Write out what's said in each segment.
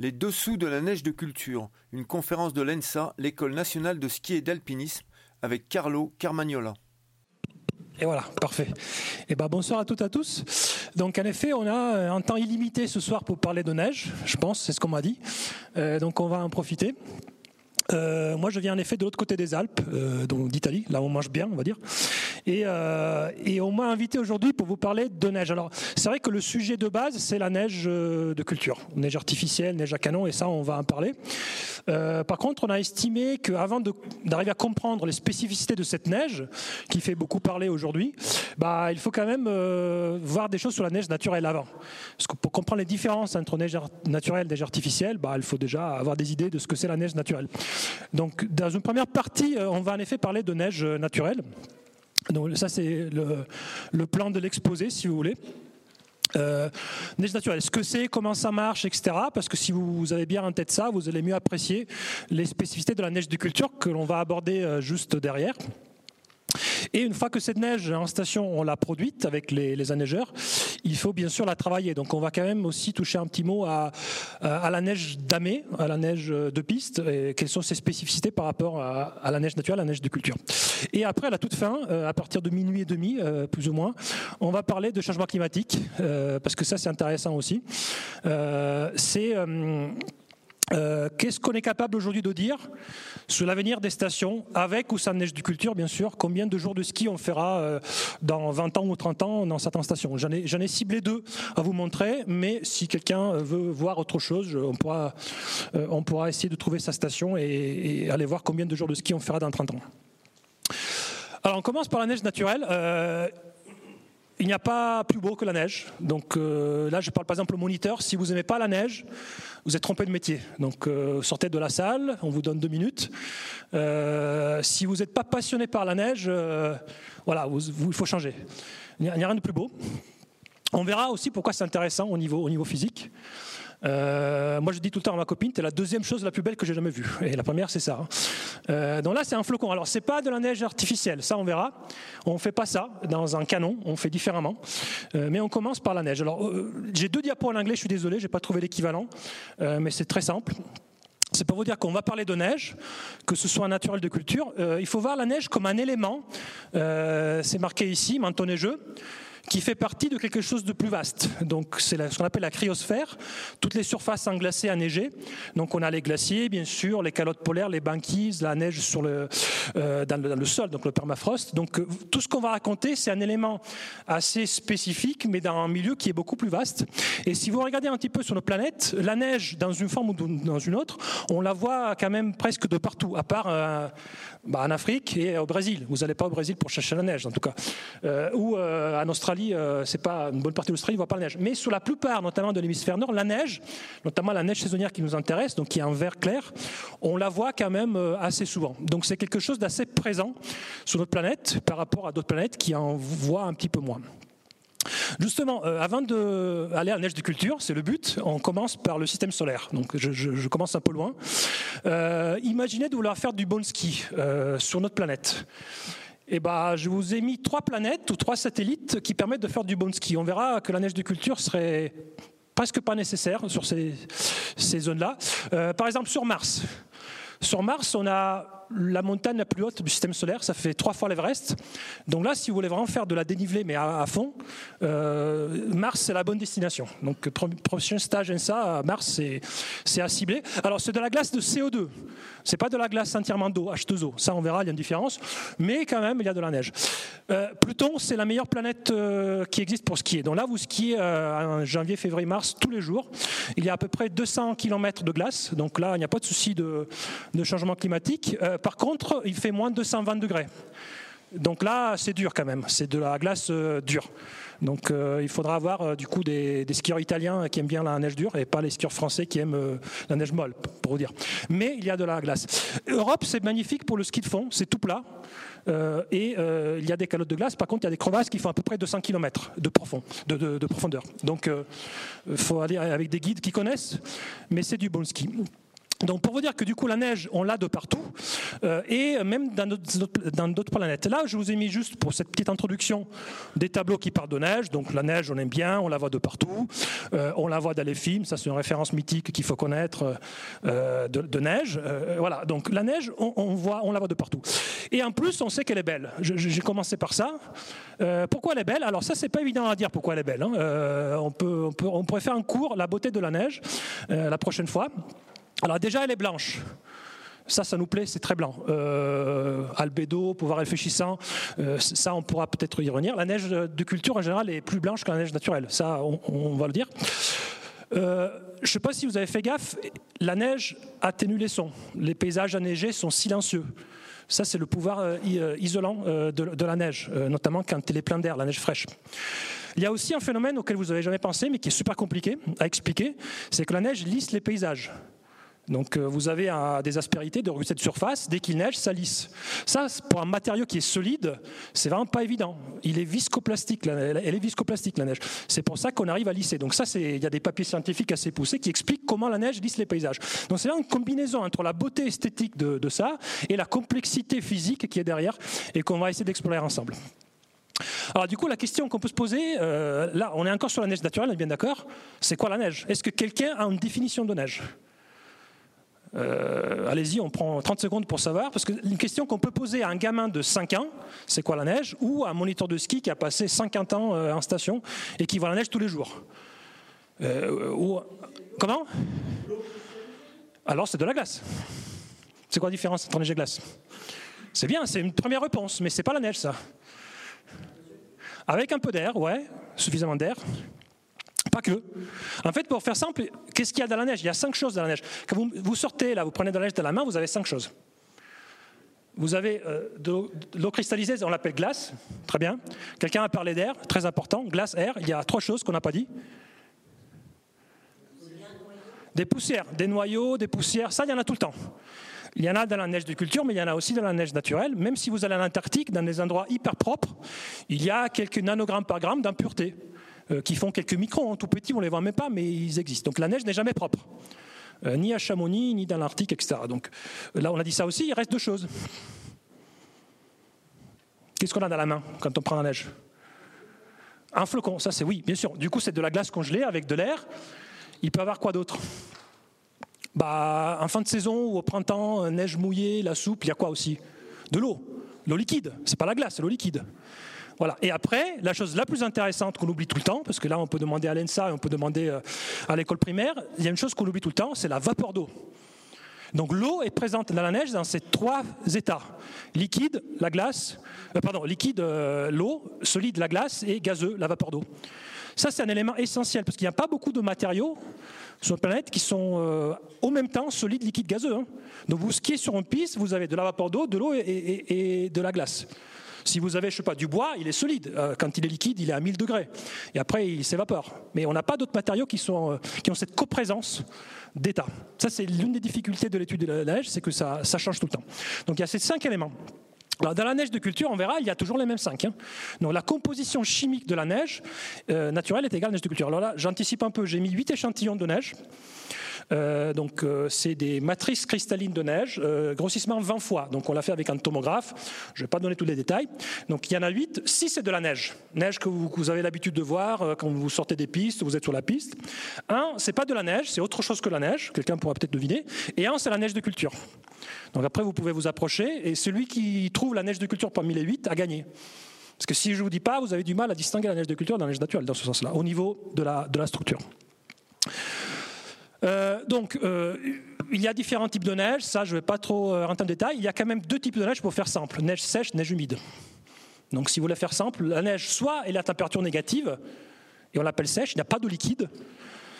Les dessous de la neige de culture, une conférence de l'ENSA, l'école nationale de ski et d'alpinisme, avec Carlo Carmagnola. Et voilà, parfait. Et eh ben bonsoir à toutes et à tous. Donc en effet, on a un temps illimité ce soir pour parler de neige, je pense, c'est ce qu'on m'a dit. Euh, donc on va en profiter. Euh, moi, je viens en effet de l'autre côté des Alpes, euh, d'Italie, là où on mange bien, on va dire. Et, euh, et on m'a invité aujourd'hui pour vous parler de neige. Alors, c'est vrai que le sujet de base, c'est la neige de culture, neige artificielle, neige à canon, et ça, on va en parler. Par contre, on a estimé qu'avant d'arriver à comprendre les spécificités de cette neige, qui fait beaucoup parler aujourd'hui, bah, il faut quand même voir des choses sur la neige naturelle avant. Parce que pour comprendre les différences entre neige naturelle et neige artificielle, bah, il faut déjà avoir des idées de ce que c'est la neige naturelle. Donc, dans une première partie, euh, on va en effet parler de neige naturelle. Donc, ça, c'est le, plan de l'exposé, si vous voulez. Euh, neige naturelle, ce que c'est, comment ça marche, etc. Parce que si vous avez bien en tête ça, vous allez mieux apprécier les spécificités de la neige de culture que l'on va aborder euh, juste derrière. Et une fois que cette neige en station, on l'a produite avec les, les neigeurs, il faut bien sûr la travailler. Donc on va quand même aussi toucher un petit mot à, à la neige damée, à la neige de piste, et quelles sont ses spécificités par rapport à, la neige naturelle, à la neige de culture. Et après, à la toute fin, euh, à partir de minuit et demi, euh, plus ou moins, on va parler de changement climatique, euh, parce que ça c'est intéressant aussi. c'est euh, qu'est-ce qu'on est capable aujourd'hui de dire sur l'avenir des stations, avec ou sans neige du culture, bien sûr Combien de jours de ski on fera euh, dans 20 ans ou 30 ans dans certaines stations? J'en ai, ai, ciblé deux à vous montrer, mais si quelqu'un veut voir autre chose, on pourra, euh, on pourra essayer de trouver sa station et, aller voir combien de jours de ski on fera dans 30 ans. Alors on commence par la neige naturelle. Il n'y a pas plus beau que la neige. Donc euh, là, je parle par exemple au moniteur. Si vous n'aimez pas la neige, vous êtes trompé de métier. Donc euh, sortez de la salle, on vous donne deux minutes. Euh, si vous n'êtes pas passionné par la neige, voilà, il faut changer. Il n'y a, rien de plus beau. On verra aussi pourquoi c'est intéressant au niveau physique. Euh, moi, je dis tout le temps à ma copine, es la deuxième chose la plus belle que j'ai jamais vue. Et la première, c'est ça. Hein. Euh, donc là, c'est un flocon. Alors, c'est pas de la neige artificielle, ça, on verra. On fait pas ça dans un canon, on fait différemment. Euh, mais on commence par la neige. Alors, j'ai deux diapos en anglais, je suis désolé, j'ai pas trouvé l'équivalent, mais c'est très simple. C'est pour vous dire qu'on va parler de neige, que ce soit naturel de culture. Il faut voir la neige comme un élément. c'est marqué ici, manteau neigeux qui fait partie de quelque chose de plus vaste. Donc c'est ce qu'on appelle la cryosphère, toutes les surfaces englacées, enneigées. Donc on a les glaciers, bien sûr, les calottes polaires, les banquises, la neige sur le, euh, dans, le, sol, donc le permafrost. Donc euh, tout ce qu'on va raconter, c'est un élément assez spécifique, mais dans un milieu qui est beaucoup plus vaste. Et si vous regardez un petit peu sur nos planètes, la neige, dans une forme ou dans une autre, on la voit quand même presque de partout, à part euh, bah, en Afrique et au Brésil. Vous n'allez pas au Brésil pour chercher la neige, en tout cas. Ou en Australie, euh, c'est pas une bonne partie de l'Australie ne voit pas la neige. Mais sur la plupart, notamment de l'hémisphère nord, la neige, notamment la neige saisonnière qui nous intéresse, donc qui est en vert clair, on la voit quand même euh, assez souvent. Donc c'est quelque chose d'assez présent sur notre planète par rapport à d'autres planètes qui en voient un petit peu moins. Justement, euh, avant d'aller à la neige de culture, c'est le but, on commence par le système solaire. Donc je, commence un peu loin. Euh, imaginez de vouloir faire du bon ski sur notre planète. Eh ben, je vous ai mis trois planètes ou trois satellites qui permettent de faire du bon ski. On verra que la neige de culture serait presque pas nécessaire sur ces, ces zones-là. Euh, par exemple, sur Mars. Sur Mars, on a la montagne la plus haute du système solaire, ça fait trois fois l'Everest. Donc là, si vous voulez vraiment faire de la dénivelée, mais à, fond, euh, Mars, c'est la bonne destination. Donc, prochain stage ENSA, Mars, c'est à cibler. Alors, c'est de la glace de CO2. C'est pas de la glace entièrement d'eau, H2O. Ça, on verra, il y a une différence. Mais quand même, il y a de la neige. Euh, Pluton, c'est la meilleure planète euh, qui existe pour skier. Donc là, vous skiez en janvier, février, mars, tous les jours. Il y a à peu près 200 km de glace. Donc là, il n'y a pas de souci de, de, changement climatique. Euh, par contre, il fait moins de 220 degrés. Donc là, c'est dur quand même. C'est de la glace euh, dure. Donc euh, il faudra avoir du coup des, skieurs italiens qui aiment bien la neige dure et pas les skieurs français qui aiment la neige molle, pour vous dire. Mais il y a de la glace. Europe, c'est magnifique pour le ski de fond, c'est tout plat. Et il y a des calottes de glace. Par contre, il y a des crevasses qui font à peu près 200 km de, de profondeur. Donc, il faut aller avec des guides qui connaissent, mais c'est du bon ski. Donc pour vous dire que du coup la neige, on l'a de partout, euh, et même dans d'autres planètes. Là, je vous ai mis juste pour cette petite introduction des tableaux qui parlent de neige. Donc la neige, on aime bien, on la voit de partout, euh, on la voit dans les films, ça c'est une référence mythique qu'il faut connaître euh, de, neige. voilà, donc la neige, on, voit, on la voit de partout. Et en plus, on sait qu'elle est belle. J'ai commencé par ça. pourquoi elle est belle? Alors ça, c'est pas évident à dire pourquoi elle est belle. Hein. On, on, peut, on pourrait faire un cours, la beauté de la neige, la prochaine fois. Alors déjà, elle est blanche. Ça, ça nous plaît, c'est très blanc. Euh, albédo, pouvoir réfléchissant, euh, ça, on pourra peut-être y revenir. La neige de culture, en général, est plus blanche que la neige naturelle. Ça, on, va le dire. Euh, je ne sais pas si vous avez fait gaffe, la neige atténue les sons. Les paysages enneigés sont silencieux. Ça, c'est le pouvoir isolant de, la neige, notamment quand elle est pleine d'air, la neige fraîche. Il y a aussi un phénomène auquel vous n'avez jamais pensé, mais qui est super compliqué à expliquer, c'est que la neige lisse les paysages. Donc euh, vous avez des aspérités de cette surface, dès qu'il neige, ça lisse. Ça, pour un matériau qui est solide, c'est vraiment pas évident. Il est viscoplastique, elle est viscoplastique la neige. C'est pour ça qu'on arrive à lisser. Donc ça, il y a des papiers scientifiques assez poussés qui expliquent comment la neige lisse les paysages. Donc c'est là une combinaison entre la beauté esthétique de, ça et la complexité physique qui est derrière et qu'on va essayer d'explorer ensemble. Alors du coup, la question qu'on peut se poser, euh, là, on est encore sur la neige naturelle, on est bien d'accord. C'est quoi la neige? Est-ce que quelqu'un a une définition de neige? Euh, allez-y, on prend 30 secondes pour savoir, parce que une question qu'on peut poser à un gamin de 5 ans, c'est quoi la neige, ou à un moniteur de ski qui a passé 50 ans euh, en station et qui voit la neige tous les jours. Euh, comment? Alors c'est de la glace. C'est quoi la différence entre neige et glace? C'est bien, c'est une première réponse, mais c'est pas la neige ça. Avec un peu d'air, ouais, suffisamment d'air. Pas que. En fait, pour faire simple, qu'est-ce qu'il y a dans la neige? Il y a cinq choses dans la neige. Quand vous, sortez, là, vous prenez de la neige dans la main, vous avez cinq choses. Vous avez euh, de l'eau cristallisée, on l'appelle glace, très bien. Quelqu'un a parlé d'air, très important, glace, air. Il y a trois choses qu'on n'a pas dit. Des poussières, des noyaux, des poussières, ça, il y en a tout le temps. Il y en a dans la neige de culture, mais il y en a aussi dans la neige naturelle. Même si vous allez en Antarctique, dans des endroits hyper propres, il y a quelques nanogrammes par gramme d'impureté. Euh, qui font quelques microns, hein, tout petits, on ne les voit même pas, mais ils existent. Donc la neige n'est jamais propre, euh, ni à Chamonix, ni dans l'Arctique, etc. Donc euh, là, on a dit ça aussi, il reste deux choses. Qu'est-ce qu'on a dans la main quand on prend la neige? Un flocon, ça c'est oui, bien sûr. Du coup, c'est de la glace congelée avec de l'air. Il peut avoir quoi d'autre? Bah, En fin de saison ou au printemps, neige mouillée, la soupe, il y a quoi aussi? De l'eau. L'eau liquide. C'est pas la glace, c'est l'eau liquide. Voilà. Et après, la chose la plus intéressante qu'on oublie tout le temps, parce que là on peut demander à l'ENSA et on peut demander euh, à l'école primaire, il y a une chose qu'on oublie tout le temps, c'est la vapeur d'eau. Donc l'eau est présente dans la neige dans ces trois états liquide, la glace, euh, pardon, liquide, euh, l'eau, solide, la glace et gazeux, la vapeur d'eau. Ça c'est un élément essentiel parce qu'il n'y a pas beaucoup de matériaux sur la planète qui sont au même temps solide, liquide, gazeux. Hein. Donc vous skiez sur une piste, vous avez de la vapeur d'eau, de l'eau et de la glace. Si vous avez, je sais pas, du bois, il est solide. Euh, quand il est liquide, il est à 1000 degrés. Et après, il s'évapore. Mais on n'a pas d'autres matériaux qui, sont, euh, qui ont cette coprésence d'état. Ça, c'est l'une des difficultés de l'étude de la neige, c'est que ça, change tout le temps. Donc il y a ces cinq éléments. Alors, dans la neige de culture, on verra, il y a toujours les mêmes cinq. Hein. Donc, la composition chimique de la neige euh, naturelle est égale à la neige de culture. Alors là, j'anticipe un peu, j'ai mis huit échantillons de neige. Euh, donc euh, c'est des matrices cristallines de neige, euh, grossissement 20 fois. Donc on l'a fait avec un tomographe. Je ne vais pas donner tous les détails. Donc il y en a 8. 6 c'est de la neige. Neige que vous, avez l'habitude de voir quand vous sortez des pistes, vous êtes sur la piste. Un, c'est pas de la neige, c'est autre chose que la neige. Quelqu'un pourra peut-être deviner. Et un, c'est la neige de culture. Donc après, vous pouvez vous approcher et celui qui trouve la neige de culture parmi les 8 a gagné. Parce que si je ne vous dis pas, vous avez du mal à distinguer la neige de culture de la neige naturelle dans ce sens-là, au niveau de la, de la structure. Euh, donc, euh, il y a différents types de neige, ça je ne vais pas trop euh, rentrer en détail. Il y a quand même deux types de neige pour faire simple, neige sèche, neige humide. Donc si vous voulez faire simple, la neige, soit elle est à température négative, et on l'appelle sèche, il n'y a pas d'eau liquide,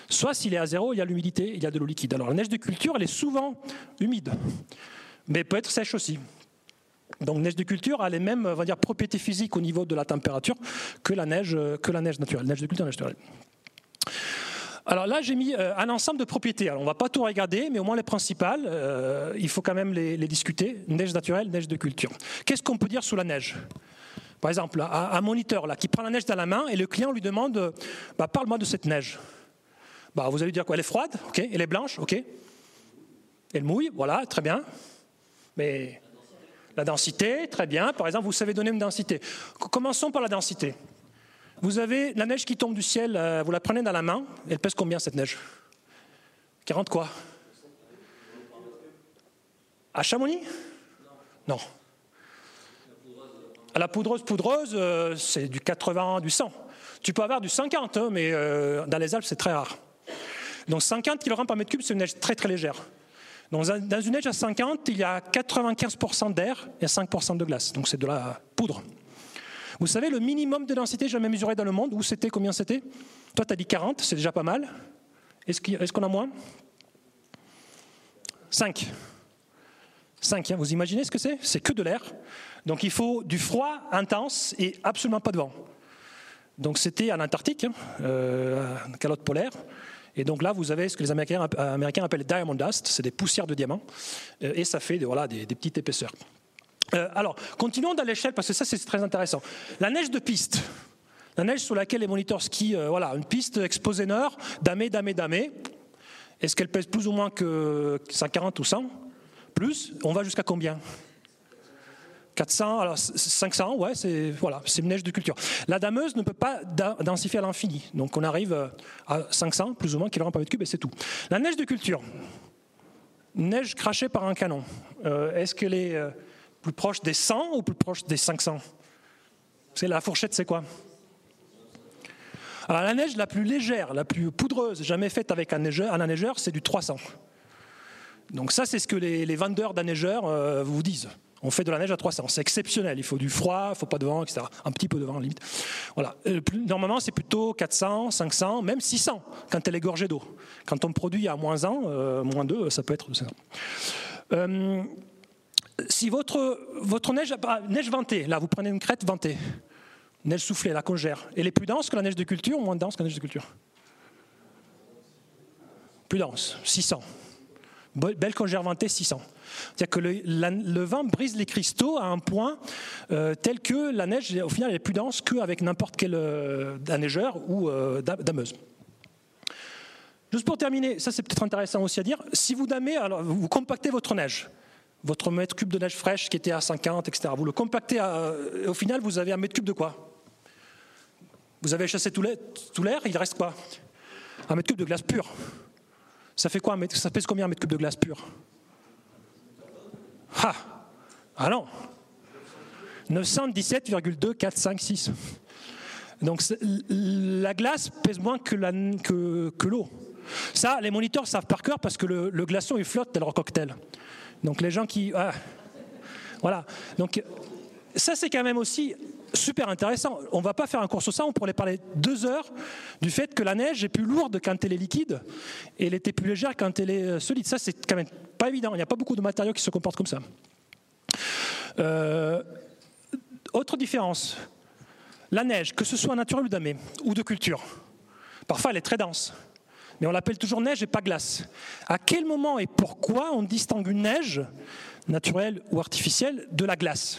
soit s'il est à zéro, il y a l'humidité, il y a de l'eau liquide. Alors la neige de culture, elle est souvent humide, mais peut être sèche aussi. Donc neige de culture a les mêmes va dire, propriétés physiques au niveau de la température que la neige, que la neige naturelle. Neige de culture, naturelle. Alors là, j'ai mis euh, un ensemble de propriétés. On ne va pas tout regarder, mais au moins les principales, euh, il faut quand même les, discuter. Neige naturelle, neige de culture. Qu'est-ce qu'on peut dire sous la neige? Par exemple, un, moniteur là, qui prend la neige dans la main et le client lui demande bah, Parle-moi de cette neige. Bah, vous allez dire quoi? Elle est froide Ok? Elle est blanche Ok? Elle mouille, voilà, très bien. Mais la densité, très bien. Par exemple, vous savez donner une densité. Commençons par la densité. Vous avez la neige qui tombe du ciel, euh, vous la prenez dans la main. Elle pèse combien cette neige? 40 quoi? À Chamonix? Non. À la poudreuse poudreuse, euh, c'est du 80, du 100. Tu peux avoir du 50, hein, mais euh, dans les Alpes, c'est très rare. Donc 50 kg par mètre cube, c'est une neige très très légère. dans une neige à 50, il y a 95% d'air et 5% de glace. Donc c'est de la poudre. Vous savez, le minimum de densité jamais mesuré dans le monde, où c'était, combien c'était? Toi, tu as dit 40, c'est déjà pas mal. Est-ce qu'on a moins? 5. 5, hein, vous imaginez ce que c'est? C'est que de l'air. Donc il faut du froid intense et absolument pas de vent. Donc c'était en Antarctique, hein, euh, calotte polaire. Et donc là, vous avez ce que les Américains, Américains appellent diamond dust, c'est des poussières de diamants, euh, et ça fait voilà, des, petites épaisseurs. Euh, alors, continuons dans l'échelle, parce que ça, c'est très intéressant. La neige de piste. La neige sur laquelle les moniteurs skient, voilà, une piste exposée nord, damé, damé, damé. Est-ce qu'elle pèse plus ou moins que 140 ou 100 Plus On va jusqu'à combien 400, alors 500, ouais, c'est voilà, c'est une neige de culture. La dameuse ne peut pas densifier à l'infini, donc on arrive euh, à 500 plus ou moins kg par mètre cube et c'est tout. La neige de culture, neige crachée par un canon, euh, est-ce qu'elle est euh, plus proche des 100 ou plus proche des 500 C'est la fourchette, c'est quoi? Alors la neige la plus légère, la plus poudreuse jamais faite avec un neigeur, un neigeur c'est du 300. Donc ça, c'est ce que les, vendeurs d'un vous disent. On fait de la neige à 300. C'est exceptionnel. Il faut du froid, il faut pas de vent, etc. Un petit peu de vent, limite. Voilà. Euh, normalement, c'est plutôt 400, 500, même 600 quand elle est gorgée d'eau. Quand on produit à moins 1, euh, moins 2, ça peut être. Euh, si votre, votre neige, ah, neige ventée, là, vous prenez une crête ventée, neige soufflée, la congère, elle est plus dense que la neige de culture ou moins dense que la neige de culture Plus dense, 600. Belle congère ventée, 600. C'est-à-dire que le, vent brise les cristaux à un point euh, tel que la neige, au final, est plus dense qu'avec n'importe quel euh, neigeur ou euh, dameuse. Juste pour terminer, ça c'est peut-être intéressant aussi à dire, si vous damez, alors vous compactez votre neige, votre mètre cube de neige fraîche qui était à 50, etc., vous le compactez, au final vous avez un mètre cube de quoi? Vous avez chassé tout l'air, il reste quoi? Un mètre cube de glace pure. Ça fait quoi Ça pèse combien un mètre cube de glace pure? Ah, ah non 917,2456. Donc la glace pèse moins que, l'eau. Ça, les moniteurs savent par cœur parce que le, glaçon il flotte dans leur cocktail. Donc les gens qui, ah, voilà. Donc ça c'est quand même aussi super intéressant. On ne va pas faire un cours sur ça, on pourrait parler deux heures du fait que la neige est plus lourde quand elle est liquide et elle était plus légère quand elle est euh, solide. Ça, c'est quand même pas évident. Il n'y a pas beaucoup de matériaux qui se comportent comme ça. Euh, autre différence, la neige, que ce soit naturelle ou damée, ou de culture, parfois elle est très dense, mais on l'appelle toujours neige et pas glace. À quel moment et pourquoi on distingue une neige, naturelle ou artificielle, de la glace?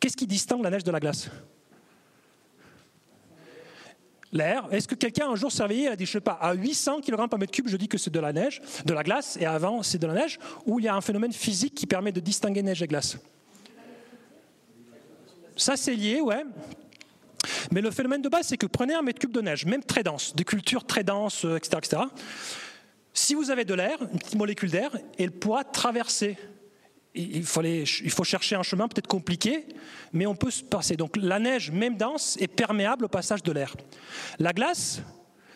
Qu'est-ce qui distingue la neige de la glace? L'air. Est-ce que quelqu'un un jour et a dit, je pas, à 800 kg par mètre cube, je dis que c'est de la neige, de la glace, et avant c'est de la neige, ou il y a un phénomène physique qui permet de distinguer neige et glace? Ça c'est lié, ouais. Mais le phénomène de base, c'est que prenez un mètre cube de neige, même très dense, de culture très dense, etc., euh, etc. Si vous avez de l'air, une petite molécule d'air, elle pourra traverser il, faut chercher un chemin peut-être compliqué, mais on peut se passer. Donc la neige, même dense, est perméable au passage de l'air. La glace,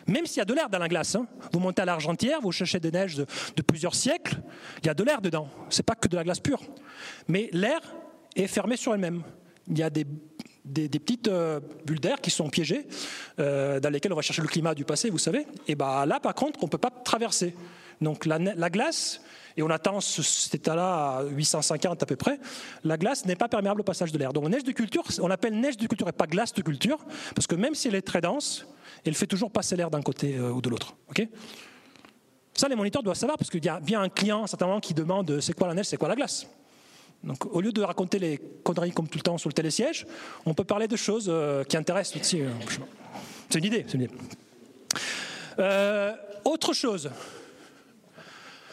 même s'il y a de l'air dans la glace, hein, vous montez à l'Argentière, vous cherchez des neiges de, plusieurs siècles, il y a de l'air dedans. C'est pas que de la glace pure. Mais l'air est fermé sur elle-même. Il y a des, petites euh, bulles d'air qui sont piégées, euh, dans lesquelles on va chercher le climat du passé, vous savez. Et ben là, par contre, on ne peut pas traverser. Donc la, la glace et on attend cet état-là à 850 à peu près, la glace n'est pas perméable au passage de l'air. Donc neige de culture, on l'appelle neige de culture et pas glace de culture, parce que même si elle est très dense, elle fait toujours passer l'air d'un côté euh, ou de l'autre. ça, les moniteurs doivent savoir, parce qu'il y a bien un client certainement qui demande c'est quoi la neige, c'est quoi la glace. Donc, au lieu de raconter les conneries comme tout le temps sur le télésiège, on peut parler de choses euh, qui intéressent aussi. C'est une idée. Une idée. autre chose,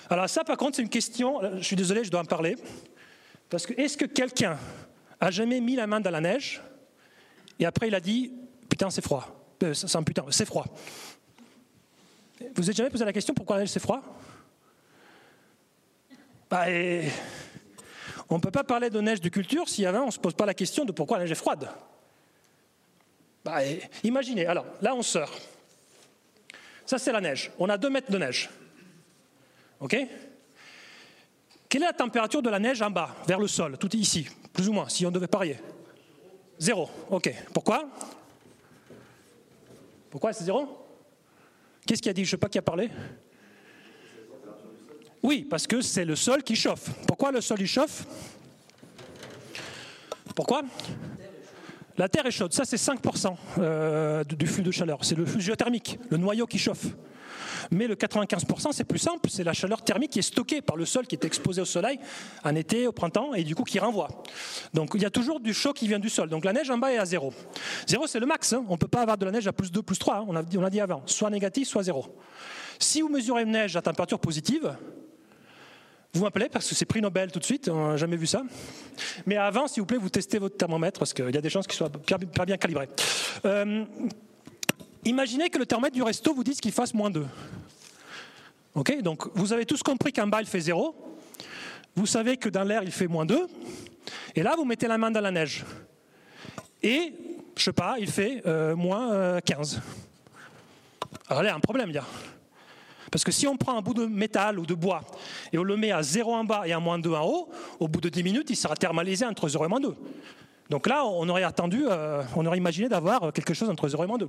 Alors ça, par contre, c'est une question, je suis désolé, je dois en parler. Parce que est-ce que quelqu'un a jamais mis la main dans la neige et après il a dit putain c'est froid, euh, putain c'est froid. Vous n'avez jamais posé la question pourquoi la neige c'est froid? Bah, On ne peut pas parler de neige de culture si avant on ne se pose pas la question de pourquoi la neige est froide. Bah, imaginez, alors là on sort. Ça c'est la neige. On a deux mètres de neige. OK? Quelle est la température de la neige en bas, vers le sol, tout ici, plus ou moins, si on devait parier? Zéro. OK. Pourquoi? Pourquoi c'est zéro? Qu'est-ce qui a dit? Je ne sais pas qui a parlé. Oui, parce que c'est le sol qui chauffe. Pourquoi le sol il chauffe? Pourquoi? La Terre est chaude. Ça, c'est 5% euh, du flux de chaleur. C'est le flux géothermique, le noyau qui chauffe. Mais le 95%, c'est plus simple, c'est la chaleur thermique qui est stockée par le sol qui est exposé au soleil en été, au printemps, et du coup qui renvoie. Donc il y a toujours du chaud qui vient du sol. Donc la neige en bas est à zéro. Zéro, c'est le max. Hein. On ne peut pas avoir de la neige à plus 2, plus 3. Hein. On, a, on a dit avant. Soit négatif, soit zéro. Si vous mesurez une neige à température positive, vous m'appelez parce que c'est prix Nobel tout de suite, on n'a jamais vu ça. Mais avant, s'il vous plaît, vous testez votre thermomètre parce qu'il y a des chances qu'il soit pas bien calibré. Euh, Imaginez que le thermomètre du resto vous dise qu'il fasse moins 2. Ok Donc vous avez tous compris qu'en bas il fait 0. Vous savez que dans l'air il fait moins 2. Et là vous mettez la main dans la neige. Et, je sais pas, il fait euh, moins 15. Euh, Alors là, il y a un problème, il Parce que si on prend un bout de métal ou de bois et on le met à 0 en bas et à moins 2 en haut, au bout de 10 minutes, il sera thermalisé entre 0 et moins 2. Donc là, on aurait attendu, euh, on aurait imaginé d'avoir quelque chose entre 0 et moins 2.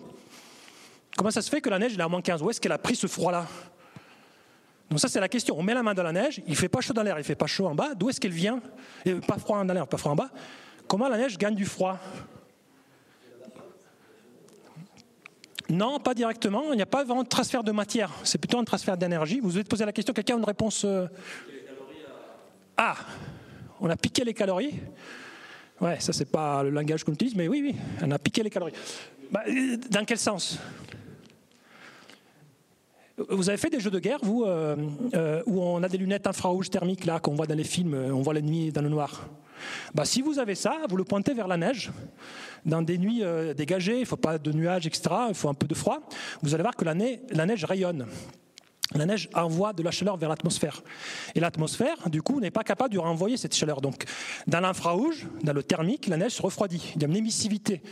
Comment ça se fait que la neige est à moins 15 Où est-ce qu'elle a pris ce froid-là? Donc ça c'est la question. On met la main dans la neige, il fait pas chaud dans l'air, il fait pas chaud en bas. D'où est-ce qu'elle vient? Pas froid dans l'air, pas froid en bas. Comment la neige gagne du froid? Non, pas directement. Il n'y a pas vraiment de transfert de matière. C'est plutôt un transfert d'énergie. Vous avez posé la question. Quelqu'un a une réponse euh? Ah, on a piqué les calories. Ouais, ça c'est pas le langage qu'on utilise, mais oui, oui, on a piqué les calories. Bah, euh, dans quel sens? Vous avez fait des jeux de guerre, vous, euh, où on a des lunettes infrarouges thermiques, là, qu'on voit dans les films, on voit nuit dans le noir. Bah, si vous avez ça, vous le pointez vers la neige, dans des nuits dégagées, il ne faut pas de nuages, etc., il faut un peu de froid, vous allez voir que la, neige rayonne. La neige envoie de la chaleur vers l'atmosphère. Et l'atmosphère, du coup, n'est pas capable de renvoyer cette chaleur. Donc, dans l'infrarouge, dans le thermique, la neige se refroidit. Il y a une émissivité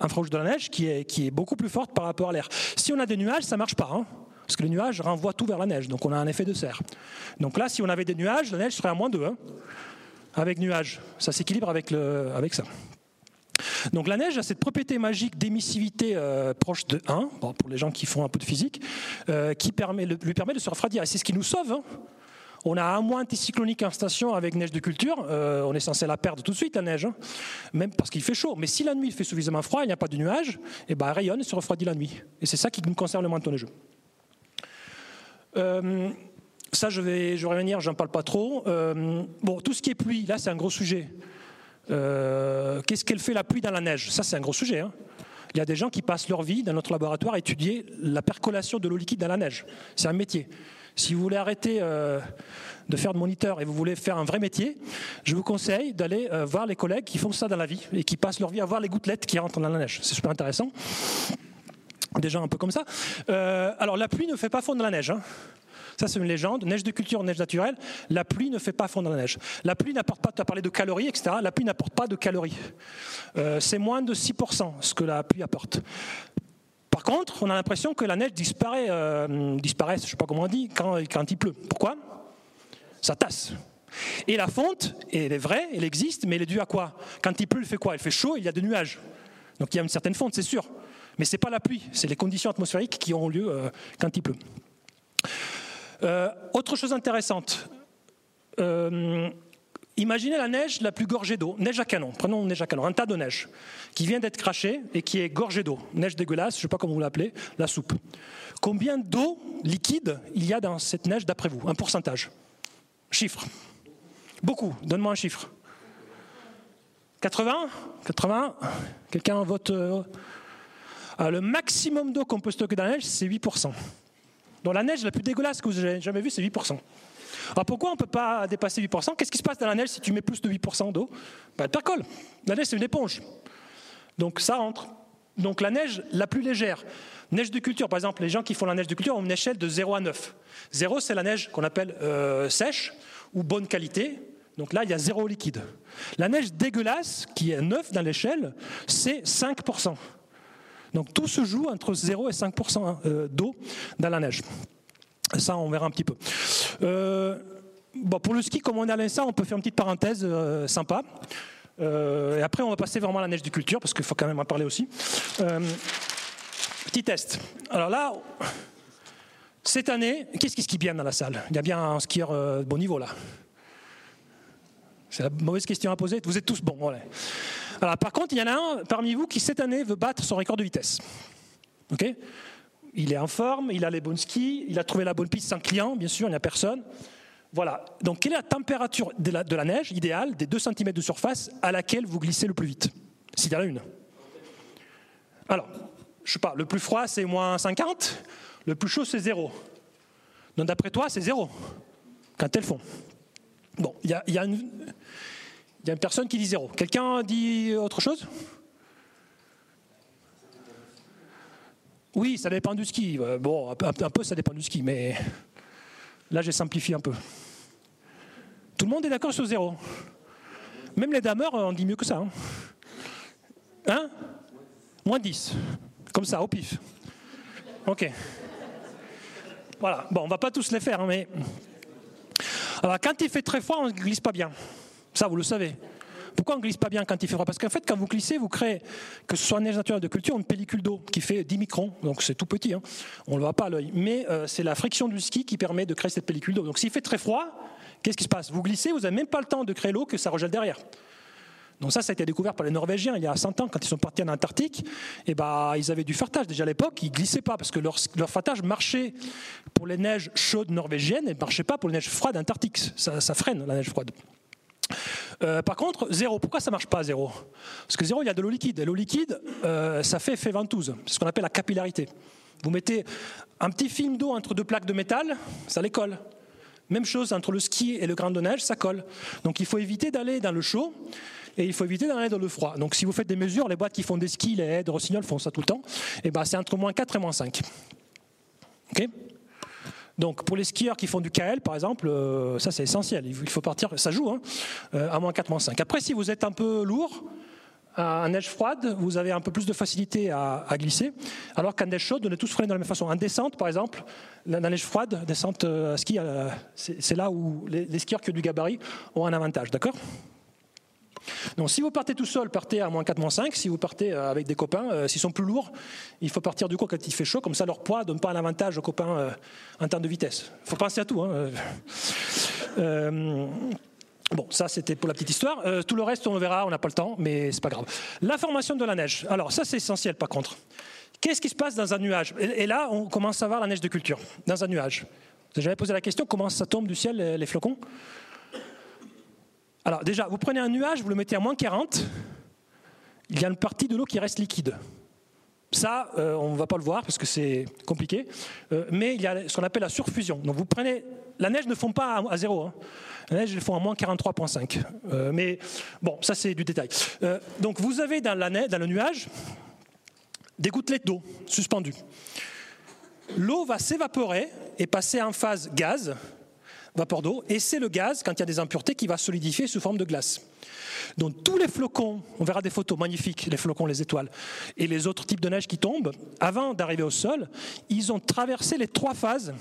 infrarouge de la neige qui est, beaucoup plus forte par rapport à l'air. Si on a des nuages, ça ne marche pas. Hein, parce que les nuages renvoient tout vers la neige. Donc on a un effet de serre. Donc là, si on avait des nuages, la neige serait à moins 2. Hein, avec nuages. Ça s'équilibre avec ça. Donc la neige a cette propriété magique d'émissivité euh, proche de 1, pour les gens qui font un peu de physique, euh, qui lui permet de se refroidir. Et c'est ce qui nous sauve. Hein. On a un mois anticyclonique en station avec neige de culture, euh, on est censé la perdre tout de suite, la neige, hein. même parce qu'il fait chaud. Mais si la nuit il fait suffisamment froid, il n'y a pas de nuages, et eh ben, elle rayonne et se refroidit la nuit. Et c'est ça qui nous concerne le moins de. Euh, ça, je vais, je vais revenir, j'en parle pas trop. Bon, tout ce qui est pluie, là, c'est un gros sujet. Qu'est-ce qu'elle fait la pluie dans la neige? Ça, c'est un gros sujet. Hein. Il y a des gens qui passent leur vie dans notre laboratoire à étudier la percolation de l'eau liquide dans la neige. C'est un métier. Si vous voulez arrêter euh, de faire de moniteur et vous voulez faire un vrai métier, je vous conseille d'aller euh, voir les collègues qui font ça dans la vie et qui passent leur vie à voir les gouttelettes qui rentrent dans la neige. C'est super intéressant. Des gens un peu comme ça. Euh, alors la pluie ne fait pas fondre la neige. Hein. Ça, c'est une légende. Neige de culture, neige naturelle. La pluie ne fait pas fondre la neige. La pluie n'apporte pas, tu as parlé de calories, etc. La pluie n'apporte pas de calories. c'est moins de 6% ce que la pluie apporte. Par contre, on a l'impression que la neige disparaît, euh, disparaît je ne sais pas comment on dit, quand, quand il pleut. Pourquoi? Ça tasse. Et la fonte, elle est vraie, elle existe, mais elle est due à quoi? Quand il pleut, il fait quoi? Il fait chaud, il y a des nuages. Donc il y a une certaine fonte, c'est sûr. Mais ce n'est pas la pluie, c'est les conditions atmosphériques qui ont lieu euh, quand il pleut. Euh, autre chose intéressante, Imaginez la neige la plus gorgée d'eau, neige à canon, prenons neige à canon, un tas de neige qui vient d'être craché et qui est gorgée d'eau, neige dégueulasse, je ne sais pas comment vous l'appelez, la soupe. Combien d'eau liquide il y a dans cette neige d'après vous Un pourcentage? Chiffre. Beaucoup, donne-moi un chiffre. 80 80 Quelqu'un vote euh, ah, Le maximum d'eau qu'on peut stocker dans la neige, c'est 8%. Donc la neige la plus dégueulasse que avez jamais vue, c'est 8%. Alors pourquoi on ne peut pas dépasser 8% Qu'est-ce qui se passe dans la neige si tu mets plus de 8% d'eau? Ben, Tu colle. La neige, c'est une éponge. Donc ça rentre. Donc la neige la plus légère, neige de culture, par exemple, les gens qui font la neige de culture ont une échelle de 0 à 9. 0, c'est la neige qu'on appelle euh, sèche ou bonne qualité. Donc là, il y a zéro liquide. La neige dégueulasse, qui est 9 dans l'échelle, c'est 5%. Donc tout se joue entre 0 et 5% euh, d'eau dans la neige. Ça, on verra un petit peu. Euh, bon, pour le ski, comme on est à l'INSA, on peut faire une petite parenthèse euh, sympa. et après, on va passer vraiment à la neige de culture, parce qu'il faut quand même en parler aussi. petit test. Alors là, cette année, qu'est-ce qui skie bien dans la salle? Il y a bien un skieur de bon niveau là. C'est la mauvaise question à poser. Vous êtes tous bons. Voilà. Par contre, il y en a un parmi vous qui, cette année, veut battre son record de vitesse. Ok il est en forme, il a les bons skis, il a trouvé la bonne piste sans client, bien sûr, il n'y a personne. Voilà. Donc, quelle est la température de la, neige idéale des 2 cm de surface à laquelle vous glissez le plus vite? S'il y en a une. Alors, je sais pas, le plus froid, c'est moins 50, le plus chaud, c'est 0. Donc, d'après toi, c'est 0 quand elles font. Bon, il y a, une, personne qui dit zéro. Quelqu'un dit autre chose? Oui, ça dépend du ski. Euh, bon, un peu ça dépend du ski, mais là j'ai simplifié un peu. Tout le monde est d'accord sur zéro. Même les dameurs, on dit mieux que ça. Hein, hein? Moins 10. Comme ça, au pif. Ok. Voilà. Bon, on va pas tous les faire, hein, mais alors quand il fait très froid, on ne glisse pas bien. Ça, vous le savez. Pourquoi on ne glisse pas bien quand il fait froid? Parce qu'en fait, quand vous glissez, vous créez, que ce soit neige naturelle de culture, une pellicule d'eau qui fait 10 microns. Donc c'est tout petit, hein. on ne le voit pas à l'œil. Mais euh, c'est la friction du ski qui permet de créer cette pellicule d'eau. Donc s'il fait très froid, qu'est-ce qui se passe? Vous glissez, vous n'avez même pas le temps de créer l'eau que ça regèle derrière. Donc ça, ça a été découvert par les Norvégiens il y a 100 ans, quand ils sont partis en Antarctique. Et eh ben, ils avaient du fartage déjà à l'époque, ils glissaient pas parce que leur fartage marchait pour les neiges chaudes norvégiennes et ne marchait pas pour les neiges froides antarctiques. Ça, freine la neige froide. Euh, par contre, zéro. Pourquoi ça marche pas zéro? Parce que zéro, il y a de l'eau liquide. L'eau liquide, euh, ça fait effet ventouse. C'est ce qu'on appelle la capillarité. Vous mettez un petit film d'eau entre deux plaques de métal, ça les colle. Même chose entre le ski et le grain de neige, ça colle. Donc il faut éviter d'aller dans le chaud et il faut éviter d'aller dans le froid. Donc si vous faites des mesures, les boîtes qui font des skis, les de Rossignol font ça tout le temps, et eh ben c'est entre moins 4 et moins 5. Ok? Donc pour les skieurs qui font du KL par exemple, euh, ça c'est essentiel, il faut partir, ça joue, hein, euh, à moins 4, moins 5. Après si vous êtes un peu lourd, en neige froide, vous avez un peu plus de facilité à, glisser, alors qu'en neige chaude, on est tous freinés de la même façon. En descente, par exemple, la, neige froide, descente à ski, euh, c'est là où les, skieurs qui ont du gabarit ont un avantage, d'accord? Donc si vous partez tout seul, partez à moins 4, moins 5. Si vous partez euh, avec des copains, euh, s'ils sont plus lourds, il faut partir du coup quand il fait chaud, comme ça leur poids ne donne pas un avantage aux copains euh, en termes de vitesse. Il faut penser à tout. Hein. Bon, ça c'était pour la petite histoire. tout le reste, on le verra, on n'a pas le temps, mais c'est pas grave. La formation de la neige. Alors ça c'est essentiel par contre. Qu'est-ce qui se passe dans un nuage? Et, là, on commence à voir la neige de culture dans un nuage. Vous avez posé la question comment ça tombe du ciel les flocons? Alors déjà, vous prenez un nuage, vous le mettez à moins 40, il y a une partie de l'eau qui reste liquide. Ça, euh, on ne va pas le voir parce que c'est compliqué, euh, mais il y a ce qu'on appelle la surfusion. Donc vous prenez, la neige ne fond pas à, zéro, hein. la neige elle fond à moins 43,5. Euh, mais bon, ça c'est du détail. donc vous avez dans, la neige, dans le nuage des gouttelettes d'eau suspendues. L'eau va s'évaporer et passer en phase gaz, vapeur d'eau, et c'est le gaz, quand il y a des impuretés, qui va solidifier sous forme de glace. Donc tous les flocons, on verra des photos magnifiques, les flocons, les étoiles, et les autres types de neige qui tombent, avant d'arriver au sol, ils ont traversé les trois phases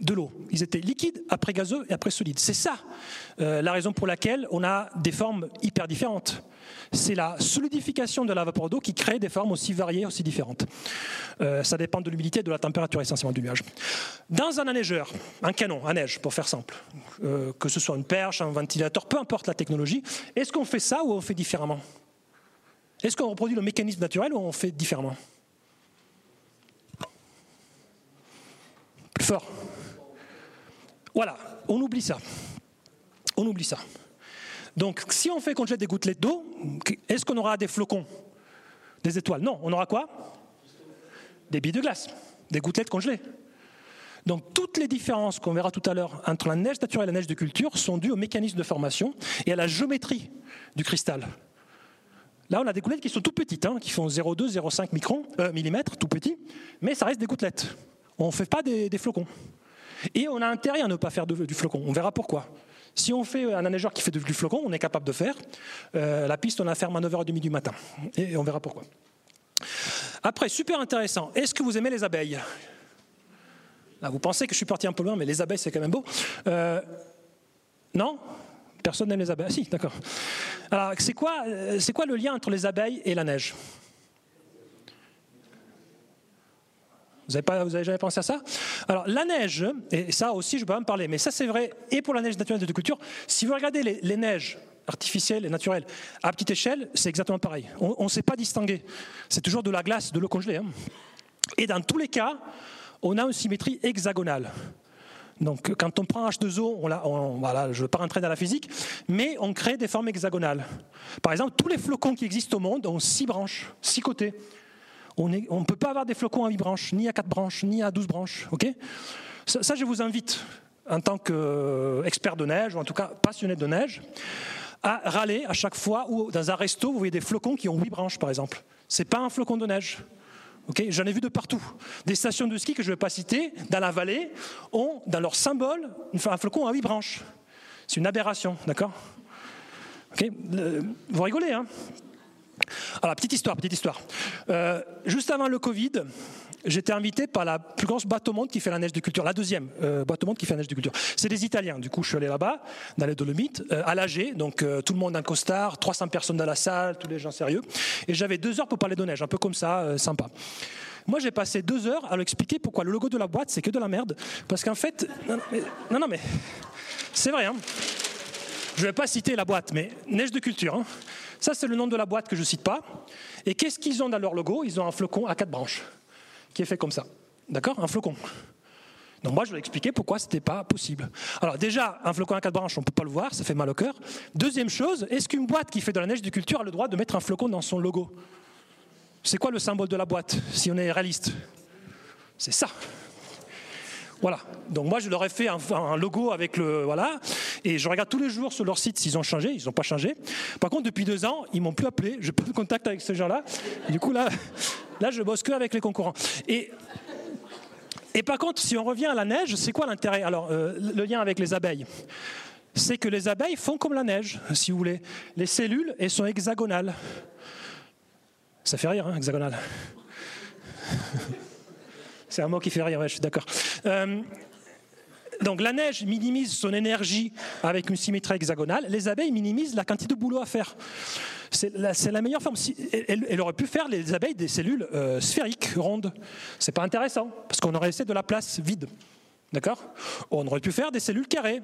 de l'eau. Ils étaient liquides, après gazeux et après solides. C'est ça euh, la raison pour laquelle on a des formes hyper différentes c'est la solidification de la vapeur d'eau qui crée des formes aussi variées, aussi différentes. Euh, ça dépend de l'humidité et de la température essentiellement du nuage. Dans un neigeur, un canon à neige, pour faire simple, euh, que ce soit une perche, un ventilateur, peu importe la technologie, est-ce qu'on fait ça ou on fait différemment? Est-ce qu'on reproduit le mécanisme naturel ou on fait différemment? Plus fort. Voilà, on oublie ça. On oublie ça. Donc si on fait qu'on des gouttelettes d'eau, est-ce qu'on aura des flocons Des étoiles? Non, on aura quoi? Des billes de glace, des gouttelettes congelées. Donc toutes les différences qu'on verra tout à l'heure entre la neige naturelle et la neige de culture sont dues au mécanisme de formation et à la géométrie du cristal. Là, on a des gouttelettes qui sont tout petites, hein, qui font 0,2, 0,5 microns, euh, millimètres, tout petit, mais ça reste des gouttelettes. On ne fait pas des, flocons. Et on a intérêt à ne pas faire du flocon. On verra pourquoi. Si on fait un neigeur qui fait du flocon, on est capable de faire. Euh, la piste, on la ferme à 9h30 du matin. Et on verra pourquoi. Après, super intéressant. Est-ce que vous aimez les abeilles? Vous pensez que je suis parti un peu loin, mais les abeilles, c'est quand même beau. Euh, non? Personne n'aime les abeilles? Ah, si, d'accord. Alors, c'est quoi, euh, c'est quoi le lien entre les abeilles et la neige? Vous n'avez jamais pensé à ça? Alors, la neige, et ça aussi, je peux pas me parler, mais ça, c'est vrai, et pour la neige naturelle de culture, si vous regardez les, neiges artificielles et naturelles à petite échelle, c'est exactement pareil. On ne sait pas distinguer. C'est toujours de la glace, de l'eau congelée. Hein. Et dans tous les cas, on a une symétrie hexagonale. Donc, quand on prend H2O, on, voilà, je ne veux pas rentrer dans la physique, mais on crée des formes hexagonales. Par exemple, tous les flocons qui existent au monde ont six branches, six côtés. On ne peut pas avoir des flocons à 8 branches, ni à 4 branches, ni à 12 branches. ça, je vous invite, en tant qu'expert de neige, ou en tout cas passionné de neige, à râler à chaque fois où, dans un resto, vous voyez des flocons qui ont 8 branches, par exemple. Ce n'est pas un flocon de neige. Okay J'en ai vu de partout. Des stations de ski que je ne vais pas citer, dans la vallée, ont dans leur symbole un flocon à 8 branches. C'est une aberration, d'accord? Vous rigolez, hein? Alors, petite histoire, petite histoire. Euh, juste avant le Covid, j'étais invité par la plus grosse boîte au monde qui fait la neige de culture, la deuxième euh, boîte au monde qui fait la neige de culture. C'est des Italiens. Du coup, je suis allé là-bas, dans les Dolomites, euh, à l'AG, donc tout le monde en costard, 300 personnes dans la salle, tous les gens sérieux. Et j'avais deux heures pour parler de neige, un peu comme ça, sympa. Moi, j'ai passé deux heures à leur expliquer pourquoi le logo de la boîte, c'est que de la merde. Parce qu'en fait, non, non, mais, c'est vrai, hein. Je ne vais pas citer la boîte, mais neige de culture. Hein. Ça, c'est le nom de la boîte que je ne cite pas. Et qu'est-ce qu'ils ont dans leur logo? Ils ont un flocon à quatre branches, qui est fait comme ça. D'accord? Un flocon. Donc moi, je vais expliquer pourquoi ce n'était pas possible. Alors déjà, un flocon à quatre branches, on ne peut pas le voir, ça fait mal au cœur. Deuxième chose, est-ce qu'une boîte qui fait de la neige de culture a le droit de mettre un flocon dans son logo? C'est quoi le symbole de la boîte, si on est réaliste? C'est ça. Voilà. Donc moi, je leur ai fait un, logo avec le voilà, et je regarde tous les jours sur leur site s'ils ont changé. Ils n'ont pas changé. Par contre, depuis deux ans, ils m'ont plus appelé. Je pas de contact avec ces gens-là. Du coup, là, là, je bosse que avec les concurrents. Et et par contre, si on revient à la neige, c'est quoi l'intérêt? Alors, euh, le lien avec les abeilles, c'est que les abeilles font comme la neige, si vous voulez. Les cellules, elles sont hexagonales. Ça fait rire, hein, hexagonal. C'est un mot qui fait rire, je suis d'accord. Euh, donc la neige minimise son énergie avec une symétrie hexagonale. Les abeilles minimisent la quantité de boulot à faire. C'est la, meilleure forme. Elle, aurait pu faire les abeilles des cellules euh, sphériques, rondes. C'est pas intéressant parce qu'on aurait laissé de la place vide. D'accord? On aurait pu faire des cellules carrées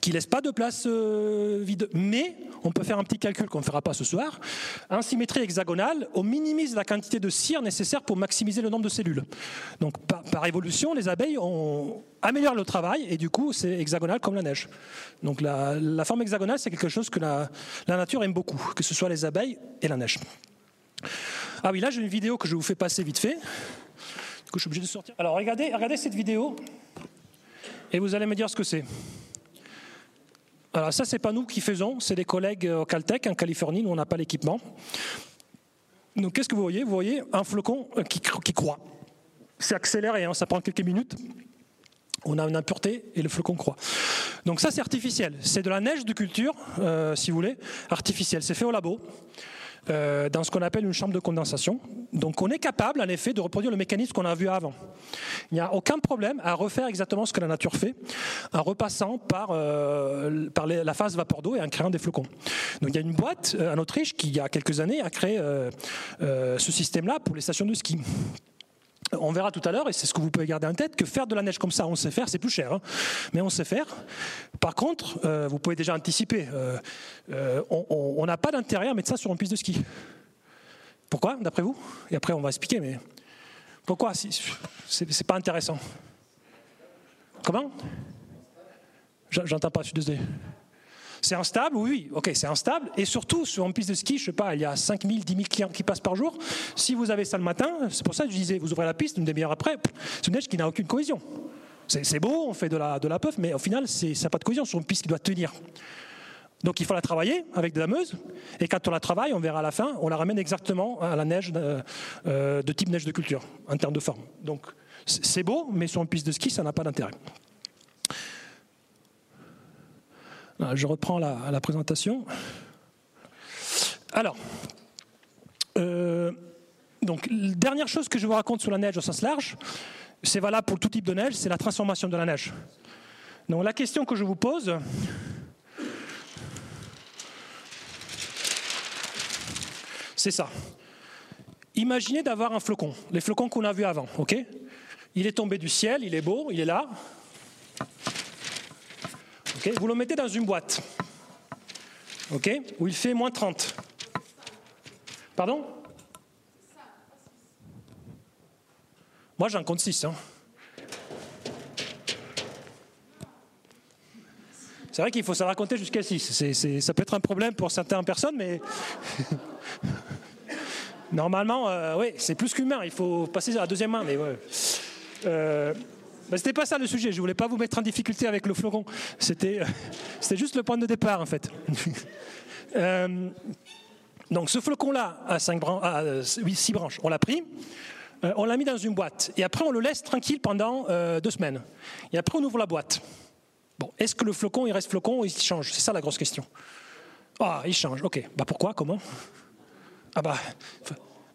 qui laisse pas de place euh, vide. Mais on peut faire un petit calcul qu'on ne fera pas ce soir. En symétrie hexagonale, on minimise la quantité de cire nécessaire pour maximiser le nombre de cellules. Donc par, évolution, les abeilles ont, améliorent le travail et du coup c'est hexagonal comme la neige. Donc la, forme hexagonale, c'est quelque chose que la, nature aime beaucoup, que ce soit les abeilles et la neige. Ah oui, là j'ai une vidéo que je vous fais passer vite fait. Du coup, je suis obligé de sortir. Alors regardez cette vidéo et vous allez me dire ce que c'est. Alors ça, c'est pas nous qui faisons, c'est des collègues au Caltech en Californie, nous on n'a pas l'équipement. Donc qu'est-ce que vous voyez? Vous voyez un flocon euh, qui, qui croît. C'est accéléré, hein, ça prend quelques minutes. On a une impureté et le flocon croît. Donc ça, c'est artificiel. C'est de la neige de culture, euh, si vous voulez, artificielle. C'est fait au labo. Euh, dans ce qu'on appelle une chambre de condensation. Donc on est capable, en effet, de reproduire le mécanisme qu'on a vu avant. Il n'y a aucun problème à refaire exactement ce que la nature fait, en repassant par, euh, la phase vapeur d'eau et en créant des flocons. Donc il y a une boîte euh, en Autriche qui, il y a quelques années, a créé ce système-là pour les stations de ski on verra tout à l'heure, et c'est ce que vous pouvez garder en tête, que faire de la neige comme ça, on sait faire, c'est plus cher, hein. mais on sait faire. Par contre, euh, vous pouvez déjà anticiper, euh, euh, on n'a pas d'intérêt à mettre ça sur une piste de ski. Pourquoi, d'après vous? Et après, on va expliquer, mais pourquoi? C'est pas intéressant. Comment? J'entends pas, je suis désolé. C'est instable, oui, ok, c'est instable. Et surtout, sur une piste de ski, je sais pas, il y a 5 000, 10 000 clients qui passent par jour. Si vous avez ça le matin, c'est pour ça que je disais, vous ouvrez la piste, une demi-heure après, c'est une neige qui n'a aucune cohésion. C'est beau, on fait de la, de puff, mais au final, ça n'a pas de cohésion sur une piste qui doit tenir. Donc il faut la travailler avec de la meuse, et quand on la travaille, on verra à la fin, on la ramène exactement à la neige de, euh, de type neige de culture, en termes de forme. Donc c'est beau, mais sur une piste de ski, ça n'a pas d'intérêt. Je reprends la, présentation. Alors, euh, donc, dernière chose que je vous raconte sur la neige au sens large, c'est valable pour tout type de neige, c'est la transformation de la neige. Donc la question que je vous pose, c'est ça. Imaginez d'avoir un flocon, les flocons qu'on a vus avant, ok? Il est tombé du ciel, il est beau, il est là. Vous le mettez dans une boîte, ok Où il fait moins 30. Pardon? Moi j'en compte 6. Hein. C'est vrai qu'il faut se raconter jusqu'à 6. ça peut être un problème pour certaines personnes, mais Normalement, euh, oui, c'est plus qu'humain. Il faut passer à la deuxième main. Mais ouais. Euh, bah, c'était pas ça le sujet. Je voulais pas vous mettre en difficulté avec le flocon. C'était, euh, c'était juste le point de départ en fait. donc ce flocon-là à, cinq à 6 branches, on l'a pris. on l'a mis dans une boîte et après on le laisse tranquille pendant deux semaines. Et après on ouvre la boîte. Bon, est-ce que le flocon il reste flocon ou il change? C'est ça la grosse question. Ah, il change. Ok. Bah pourquoi? Comment? Ah bah,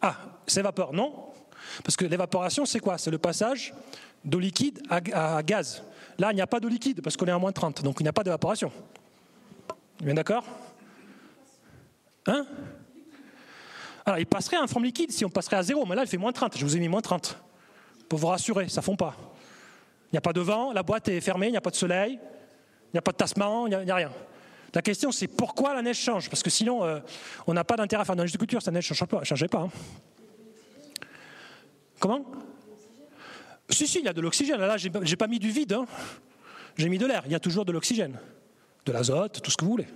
ah, s'évapore, non Parce que l'évaporation, c'est quoi? C'est le passage d'eau liquide à, gaz. Là, il n'y a pas d'eau liquide parce qu'on est à moins 30, donc il n'y a pas d'évaporation. Bien d'accord? Hein? Alors, il passerait en forme liquide si on passerait à zéro, mais là, il fait moins 30. Je vous ai mis moins 30. Pour vous rassurer, ça ne fond pas. Il n'y a pas de vent, la boîte est fermée, il n'y a pas de soleil, il n'y a pas de tassement, il n'y a, rien. La question, c'est pourquoi la neige change? Parce que sinon, euh, on n'a pas d'intérêt à faire de la neige de culture, ça neige ne changeait pas. Hein. Comment? Si, si, il y a de l'oxygène. Là, j'ai pas mis du vide. Hein. J'ai mis de l'air. Il y a toujours de l'oxygène. De l'azote, tout ce que vous voulez.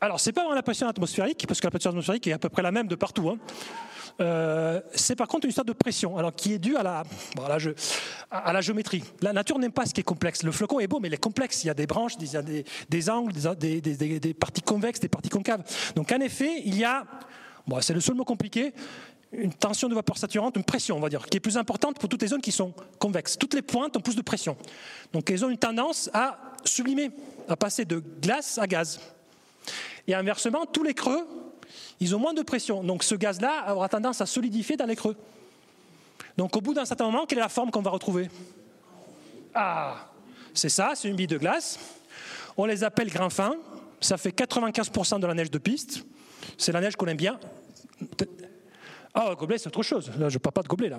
Alors, c'est pas vraiment la pression atmosphérique, parce que la pression atmosphérique est à peu près la même de partout. Hein. Euh, c'est par contre une sorte de pression, alors qui est due à la, à la, géométrie. La nature n'aime pas ce qui est complexe. Le flocon est beau, mais il est complexe. Il y a des branches, il y a des, angles, des, parties convexes, des parties concaves. Donc en effet, il y a, c'est le seul mot compliqué, une tension de vapeur saturante, une pression, on va dire, qui est plus importante pour toutes les zones qui sont convexes. Toutes les pointes ont plus de pression. Donc elles ont une tendance à sublimer, à passer de glace à gaz. Et inversement, tous les creux ils ont moins de pression. Donc ce gaz-là aura tendance à solidifier dans les creux. Donc au bout d'un certain moment, quelle est la forme qu'on va retrouver? Ah, c'est ça, c'est une bille de glace. On les appelle grains fins. Ça fait 95% de la neige de piste. C'est la neige qu'on aime bien. Ah, le gobelet, c'est autre chose. Là, je ne parle pas de gobelet, là.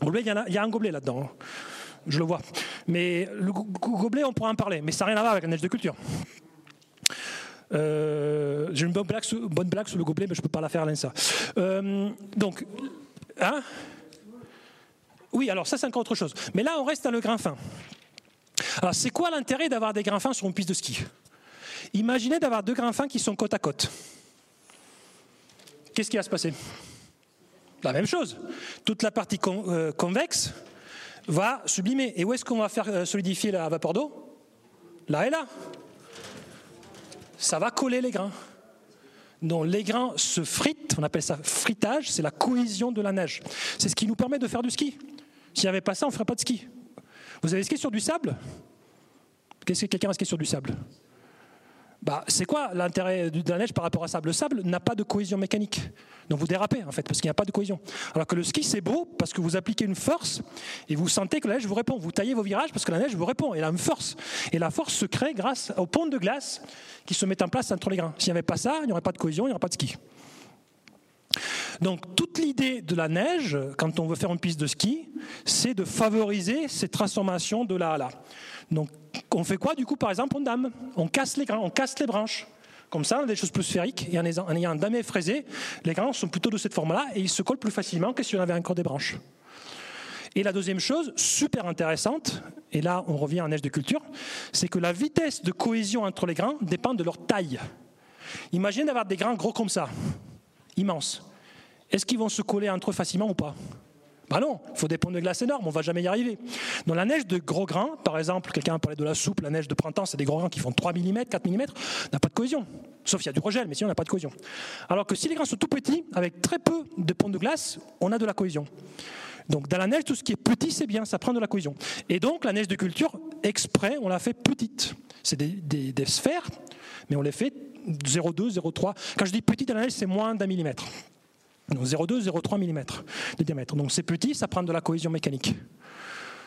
gobelet, il y, a, un gobelet là-dedans. Je le vois. Mais le gobelet, on pourra en parler. Mais ça n'a rien à voir avec la neige de culture. Euh, j'ai une bonne blague, blague sur le gobelet, mais je ne peux pas la faire à l'instant. Euh, donc, hein? Oui, alors ça, c'est encore autre chose. Mais là, on reste dans le grain fin. Alors, c'est quoi l'intérêt d'avoir des grains fins sur une piste de ski? Imaginez d'avoir deux grains fins qui sont côte à côte. Qu'est-ce qui va se passer? La même chose. Toute la partie euh, convexe va sublimer. Et où est-ce qu'on va faire solidifier la vapeur d'eau? Là et là ça va coller les grains. Donc les grains se fritent, on appelle ça fritage, c'est la cohésion de la neige. C'est ce qui nous permet de faire du ski. S'il n'y avait pas ça, on ne ferait pas de ski. Vous avez ski sur du sable? Qu'est-ce que quelqu'un a ski sur du sable? Bah, c'est quoi l'intérêt de la neige par rapport à sable Le sable n'a pas de cohésion mécanique. Donc vous dérapez en fait, parce qu'il n'y a pas de cohésion. Alors que le ski c'est beau parce que vous appliquez une force et vous sentez que la neige vous répond. Vous taillez vos virages parce que la neige vous répond. Elle a une force. Et la force se crée grâce aux ponts de glace qui se mettent en place entre les grains. S'il n'y avait pas ça, il n'y aurait pas de cohésion, il n'y aurait pas de ski. Donc toute l'idée de la neige, quand on veut faire une piste de ski, c'est de favoriser ces transformations de là à là. Donc on fait quoi du coup par exemple en dame? On casse les grains, on casse les branches. Comme ça, on a des choses plus sphériques, et en ayant un damé fraisé, les grains sont plutôt de cette forme-là, et ils se collent plus facilement que si on avait encore des branches. Et la deuxième chose, super intéressante, et là on revient en neige de culture, c'est que la vitesse de cohésion entre les grains dépend de leur taille. Imaginez d'avoir des grains gros comme ça, immenses. Est-ce qu'ils vont se coller entre eux facilement ou pas? Bah non, il faut des ponts de glace énormes, on va jamais y arriver. Dans la neige de gros grains, par exemple, quelqu'un parlé de la soupe, la neige de printemps, c'est des gros grains qui font 3 mm, 4 mm, n'a pas de cohésion. Sauf qu'il y a du regel, mais sinon on n'a pas de cohésion. Alors que si les grains sont tout petits, avec très peu de ponts de glace, on a de la cohésion. Donc dans la neige, tout ce qui est petit, c'est bien, ça prend de la cohésion. Et donc la neige de culture, exprès, on l'a fait petite. C'est des, des, sphères, mais on les fait 0,2, 0,3. Quand je dis petite dans la neige, c'est moins d'un millimètre. 0,2, 0,3 mm de diamètre. Donc c'est petit, ça prend de la cohésion mécanique.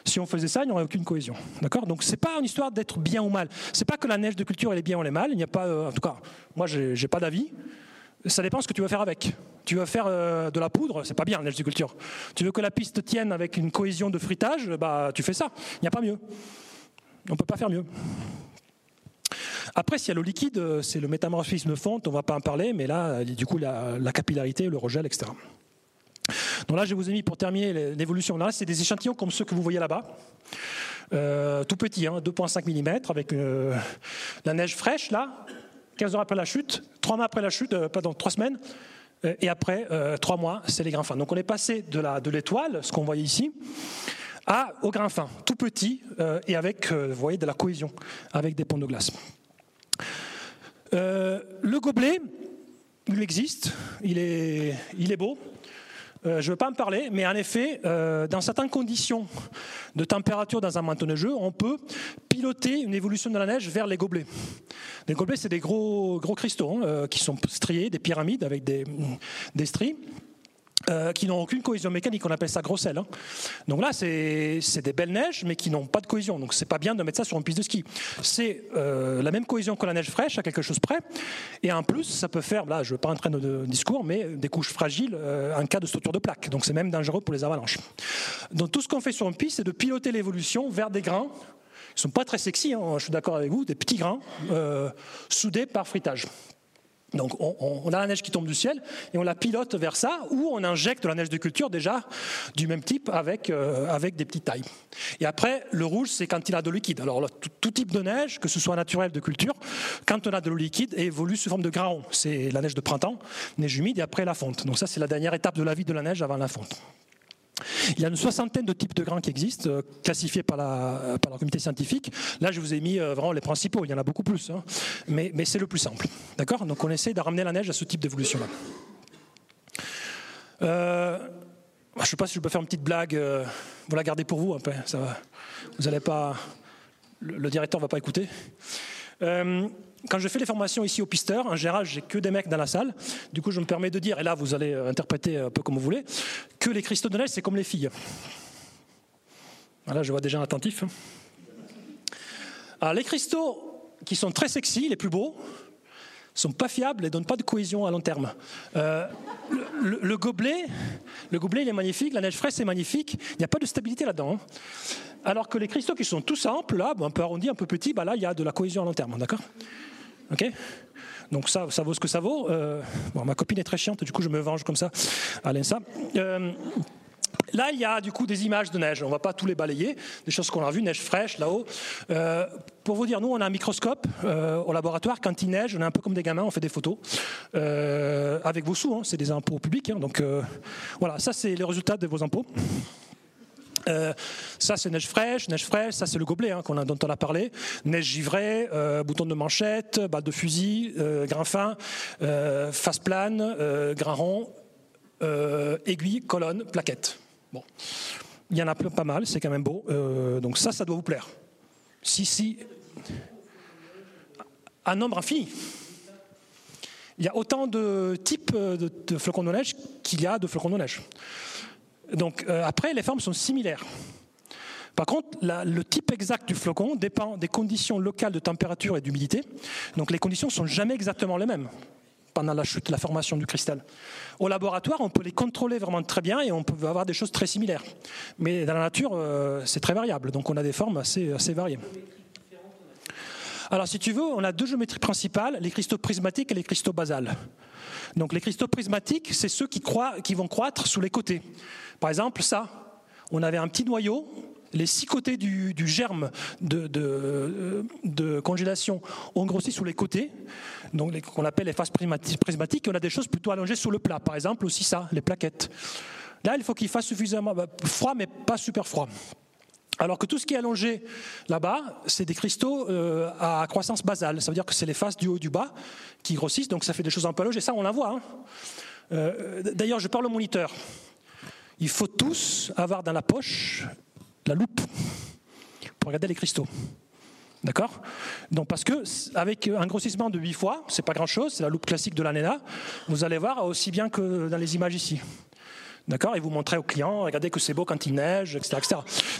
Si on faisait ça, il n'y aurait aucune cohésion. D'accord? Donc c'est pas une histoire d'être bien ou mal. C'est pas que la neige de culture elle est bien ou elle est mal. Il n'y a pas, euh, en tout cas, moi j'ai pas d'avis. Ça dépend ce que tu veux faire avec. Tu veux faire euh, de la poudre, c'est pas bien la neige de culture. Tu veux que la piste tienne avec une cohésion de frittage, bah tu fais ça. Il n'y a pas mieux. On peut pas faire mieux. Après, s'il y a l'eau liquide, euh, c'est le métamorphisme de fonte, on ne va pas en parler, mais là, euh, du coup, la, la capillarité, le regel, etc. Donc là, je vous ai mis pour terminer l'évolution. Là, c'est des échantillons comme ceux que vous voyez là-bas. Euh, tout petit, 2,5 hein, mm, avec la neige fraîche, là, 15 heures après la chute, 3 mois après la chute, pardon, 3 semaines, et après 3 mois, c'est les grains fins. Donc on est passé de l'étoile, ce qu'on voyait ici, à, au grain fin, tout petit, et avec, vous voyez, de la cohésion, avec des ponts de glace. Euh, le gobelet, il existe, il est, beau. Euh, je ne veux pas en parler, mais en effet, euh, dans certaines conditions de température dans un manteau neigeux, on peut piloter une évolution de la neige vers les gobelets. Les gobelets, c'est des gros, gros cristaux hein, qui sont striés, des pyramides avec des, des stries. Euh, qui n'ont aucune cohésion mécanique, on appelle ça grosselle. Hein. Donc là, c'est des belles neiges, mais qui n'ont pas de cohésion. Donc c'est pas bien de mettre ça sur une piste de ski. C'est euh, la même cohésion que la neige fraîche, à quelque chose près. Et en plus, ça peut faire, là, je ne veux pas entrer dans le discours, mais des couches fragiles euh, en cas de structure de plaque. Donc c'est même dangereux pour les avalanches. Donc tout ce qu'on fait sur une piste, c'est de piloter l'évolution vers des grains qui sont pas très sexy, hein, je suis d'accord avec vous, des petits grains soudés par fritage. Donc on, a la neige qui tombe du ciel et on la pilote vers ça, ou on injecte de la neige de culture déjà du même type avec, euh, avec des petites tailles. Et après, le rouge, c'est quand il a de liquide. Alors tout, type de neige, que ce soit naturel de culture, quand on a de l'eau liquide, évolue sous forme de grains C'est la neige de printemps, neige humide et après la fonte. Donc ça, c'est la dernière étape de la vie de la neige avant la fonte. Il y a une soixantaine de types de grains qui existent, euh, classifiés par la, par comité scientifique. Là, je vous ai mis euh, vraiment les principaux, il y en a beaucoup plus, hein. mais, mais c'est le plus simple. D'accord? Donc on essaie de ramener la neige à ce type d'évolution-là. Euh, je ne sais pas si je peux faire une petite blague, vous la gardez pour vous, ça va. Vous n'allez pas. Le, directeur ne va pas écouter quand je fais les formations ici au pisteur, en général, j'ai que des mecs dans la salle. Du coup, je me permets de dire, et là, vous allez interpréter un peu comme vous voulez, que les cristaux de neige, c'est comme les filles. Voilà, je vois déjà un attentif. Les cristaux qui sont très sexy, les plus beaux, sont pas fiables et donnent pas de cohésion à long terme. Euh, le, gobelet, le gobelet, il est magnifique, la neige fraîche, c'est magnifique. Il n'y a pas de stabilité là-dedans. Hein. Alors que les cristaux qui sont tout simples, là, un peu arrondis, un peu petits, bah là, il y a de la cohésion à long terme, d'accord? Ok donc ça, ça vaut ce que ça vaut. Euh, bon, ma copine est très chiante, du coup je me venge comme ça à l'INSA. Euh, là, il y a du coup des images de neige. On ne va pas tous les balayer. Des choses qu'on a vues, neige fraîche là-haut. Euh, pour vous dire, nous, on a un microscope au laboratoire. Quand il neige, on est un peu comme des gamins, on fait des photos avec vos sous. Hein, c'est des impôts publics. Hein, donc voilà, ça c'est les résultats de vos impôts. Euh, ça, c'est neige fraîche, neige fraîche, ça, c'est le gobelet hein, dont on a parlé. Neige givrée, euh, bouton de manchette, balle de fusil, euh, grain fin, face plane, grain rond, aiguille, colonne, plaquette. Bon. Il y en a pas mal, c'est quand même beau. donc ça, ça doit vous plaire. Si, si. Un nombre infini. Il y a autant de types de, de flocons de neige qu'il y a de flocons de neige. Donc euh, après, les formes sont similaires. Par contre, le type exact du flocon dépend des conditions locales de température et d'humidité. Donc les conditions ne sont jamais exactement les mêmes pendant la chute, la formation du cristal. Au laboratoire, on peut les contrôler vraiment très bien et on peut avoir des choses très similaires. Mais dans la nature, euh, c'est très variable. Donc on a des formes assez, assez variées. Alors si tu veux, on a deux géométries principales, les cristaux prismatiques et les cristaux basales. Donc les cristaux prismatiques, c'est ceux qui, vont croître sous les côtés. Par exemple, ça, on avait un petit noyau les six côtés du, germe de, congélation ont grossi sur les côtés, donc qu'on appelle les phases prismatiques, et on a des choses plutôt allongées sur le plat. Par exemple, aussi ça, les plaquettes. Là, il faut qu'il fasse suffisamment bah, froid, mais pas super froid. Alors que tout ce qui est allongé là-bas, c'est des cristaux euh, à croissance basale. Ça veut dire que c'est les faces du haut et du bas qui grossissent, donc ça fait des choses un peu allongées. Ça, on la voit. Hein. Euh, d'ailleurs, je parle au moniteur. Il faut tous avoir dans la poche la loupe pour regarder les cristaux. D'accord? Donc parce que avec un grossissement de 8 fois, c'est pas grand-chose, c'est la loupe classique de l'ANENA, vous allez voir aussi bien que dans les images ici. D'accord Et vous montrez aux clients, regardez que c'est beau quand il neige, etc. etc.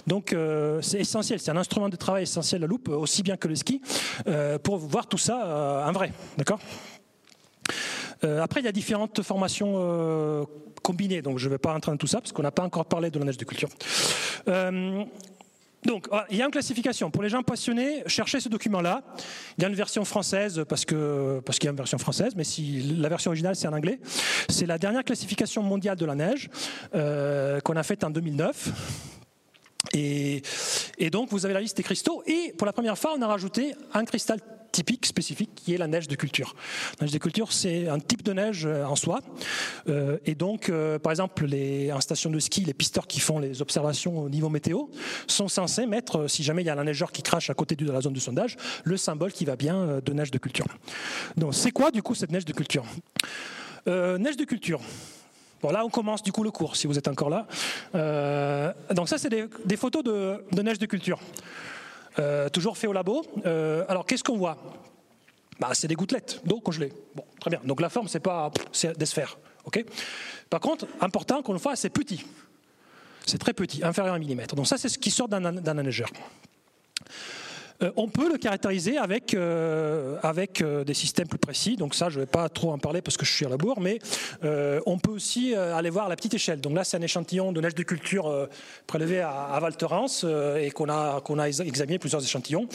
Donc euh, c'est essentiel, c'est un instrument de travail essentiel la loupe, aussi bien que le ski, euh, pour voir tout ça euh, en vrai. D'accord après, il y a différentes formations combinées, donc je ne vais pas entrer dans tout ça parce qu'on n'a pas encore parlé de la neige de culture. Donc, ah, il y a une classification. Pour les gens passionnés, cherchez ce document-là. Il y a une version française parce qu'il y a une version française, mais si la version originale c'est en anglais. C'est la dernière classification mondiale de la neige euh, qu'on a faite en 2009. Et, et, donc, vous avez la liste des cristaux. Et pour la première fois, on a rajouté un cristal typique, spécifique, qui est la neige de culture. La neige de culture, c'est un type de neige euh, en soi. Euh, et donc, euh, par exemple, les, en station de ski, les pisteurs qui font les observations au niveau météo sont censés mettre, si jamais il y a un neigeur qui crache à côté de la zone de sondage, le symbole qui va bien de neige de culture. Donc, c'est quoi du coup cette neige de culture? Neige de culture. Bon, là, on commence du coup le cours, si vous êtes encore là. donc ça, c'est des, photos de, de, neige de culture. Euh, toujours fait au labo. Euh, alors, qu'est-ce qu'on voit? Bah, C'est des gouttelettes d'eau congelée. Bon, très bien. Donc la forme, c'est pas des sphères. Par contre, important qu'on le fasse, c'est petit. C'est très petit, inférieur à un millimètre. Donc ça, c'est ce qui sort d'un neigeur. Euh, on peut le caractériser avec, euh, avec euh, des systèmes plus précis. Donc ça, je ne vais pas trop en parler parce que je suis à la bourre, mais on peut aussi aller voir à la petite échelle. Donc là, c'est un échantillon de neige de culture prélevé à, Val Thorens et qu'on a, a examiné plusieurs échantillons.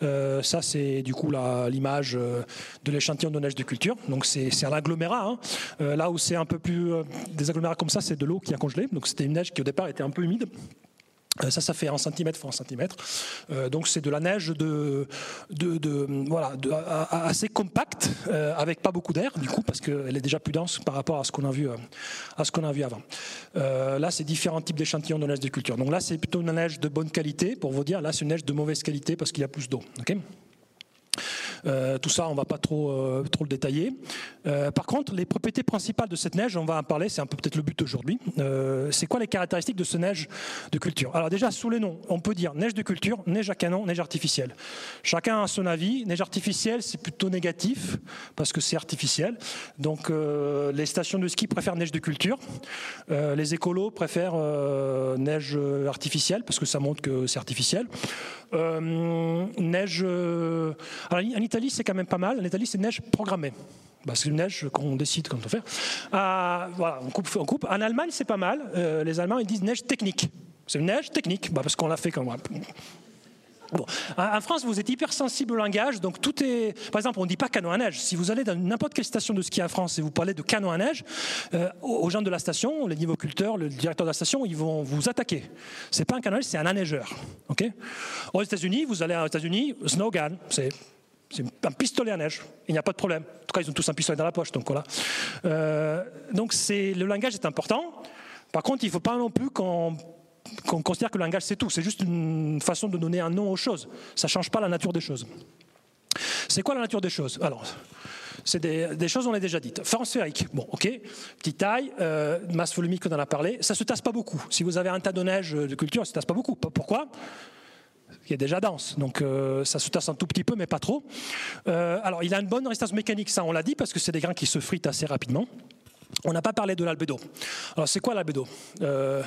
ça, c'est du coup l'image de l'échantillon de neige de culture. Donc c'est un agglomérat. Hein. là où c'est un peu plus des agglomérats comme ça, c'est de l'eau qui a congelé. Donc c'était une neige qui au départ était un peu humide. Euh, ça, ça fait un centimètre fois un centimètre. Euh, donc c'est de la neige de, voilà, assez compacte, euh, avec pas beaucoup d'air du coup, parce qu'elle est déjà plus dense par rapport à ce qu'on a vu, à ce qu'on a vu avant. là, c'est différents types d'échantillons de neige de culture. Donc là, c'est plutôt une neige de bonne qualité, pour vous dire. Là, c'est une neige de mauvaise qualité parce qu'il y a plus d'eau. Euh, tout ça, on ne va pas trop, euh, trop le détailler. Euh, par contre, les propriétés principales de cette neige, on va en parler, c'est un peu peut-être le but aujourd'hui. c'est quoi les caractéristiques de ce neige de culture? Alors déjà, sous les noms, on peut dire neige de culture, neige à canon, neige artificielle. Chacun a son avis. Neige artificielle, c'est plutôt négatif parce que c'est artificiel. Donc les stations de ski préfèrent neige de culture. les écolos préfèrent neige artificielle parce que ça montre que c'est artificiel. neige. Alors, en Italie, c'est quand même pas mal. En Italie, c'est neige programmée. Bah, c'est une neige qu'on décide quand on. Ah, voilà, on coupe. En Allemagne, c'est pas mal. Euh, les Allemands, ils disent neige technique. C'est une neige technique, bah, parce qu'on l'a fait quand même. Bon. En France, vous êtes hypersensible au langage, donc tout est. Par exemple, on ne dit pas canon à neige. Si vous allez dans n'importe quelle station de ski en France et vous parlez de canon à neige, euh, aux gens de la station, les niveauculteurs, le directeur de la station, ils vont vous attaquer. C'est pas un canon à neige, c'est un anneigeur. Ok? Aux États-Unis, vous allez aux États-Unis, snow gun, c'est c'est un pistolet à neige. Il n'y a pas de problème. En tout cas, ils ont tous un pistolet dans la poche. Donc voilà. Euh, donc le langage est important. Par contre, il ne faut pas non plus qu'on considère que le langage c'est tout. C'est juste une façon de donner un nom aux choses. Ça ne change pas la nature des choses. C'est quoi la nature des choses? Alors, c'est des, choses, on l'a déjà dites. Sphérique, bon, ok, petite taille, euh, masse volumique, on en a parlé. Ça se tasse pas beaucoup. Si vous avez un tas de neige de culture, ça se tasse pas beaucoup. Pourquoi? Qui est déjà dense. Donc euh, ça se tasse un tout petit peu, mais pas trop. Euh, alors il a une bonne résistance mécanique, ça on l'a dit, parce que c'est des grains qui se fritent assez rapidement. On n'a pas parlé de l'albédo. Alors c'est quoi l'albédo? Euh,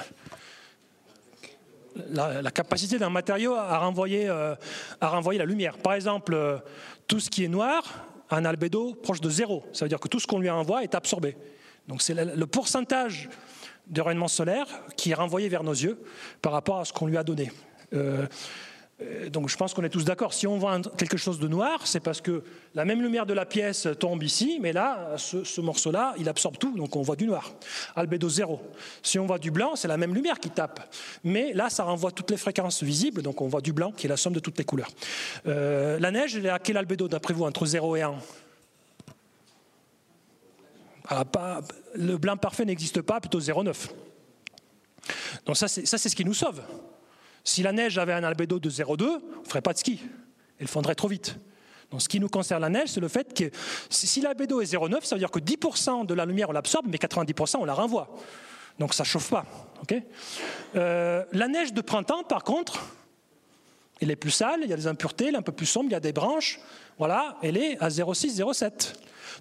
la, capacité d'un matériau à renvoyer, à renvoyer la lumière. Par exemple, tout ce qui est noir a un albédo proche de zéro. Ça veut dire que tout ce qu'on lui envoie est absorbé. Donc c'est le, pourcentage de rayonnement solaire qui est renvoyé vers nos yeux par rapport à ce qu'on lui a donné. Donc je pense qu'on est tous d'accord. Si on voit quelque chose de noir, c'est parce que la même lumière de la pièce tombe ici, mais là, ce, morceau-là, il absorbe tout, donc on voit du noir. Albédo zéro. Si on voit du blanc, c'est la même lumière qui tape. Mais là, ça renvoie toutes les fréquences visibles, donc on voit du blanc qui est la somme de toutes les couleurs. Euh, la neige, elle est à quel albédo d'après vous, entre 0 et 1 ah, Le blanc parfait n'existe pas, plutôt 0,9. Donc ça, c'est ce qui nous sauve. Si la neige avait un albédo de 0,2, on ne ferait pas de ski. Elle fondrait trop vite. Donc, ce qui nous concerne la neige, c'est le fait que si l'albédo est 0,9, ça veut dire que 10% de la lumière, on l'absorbe, mais 90%, on la renvoie. Donc, ça ne chauffe pas. Euh, la neige de printemps, par contre, elle est plus sale, il y a des impuretés, elle est un peu plus sombre, il y a des branches. Voilà, elle est à 0,6, 0,7.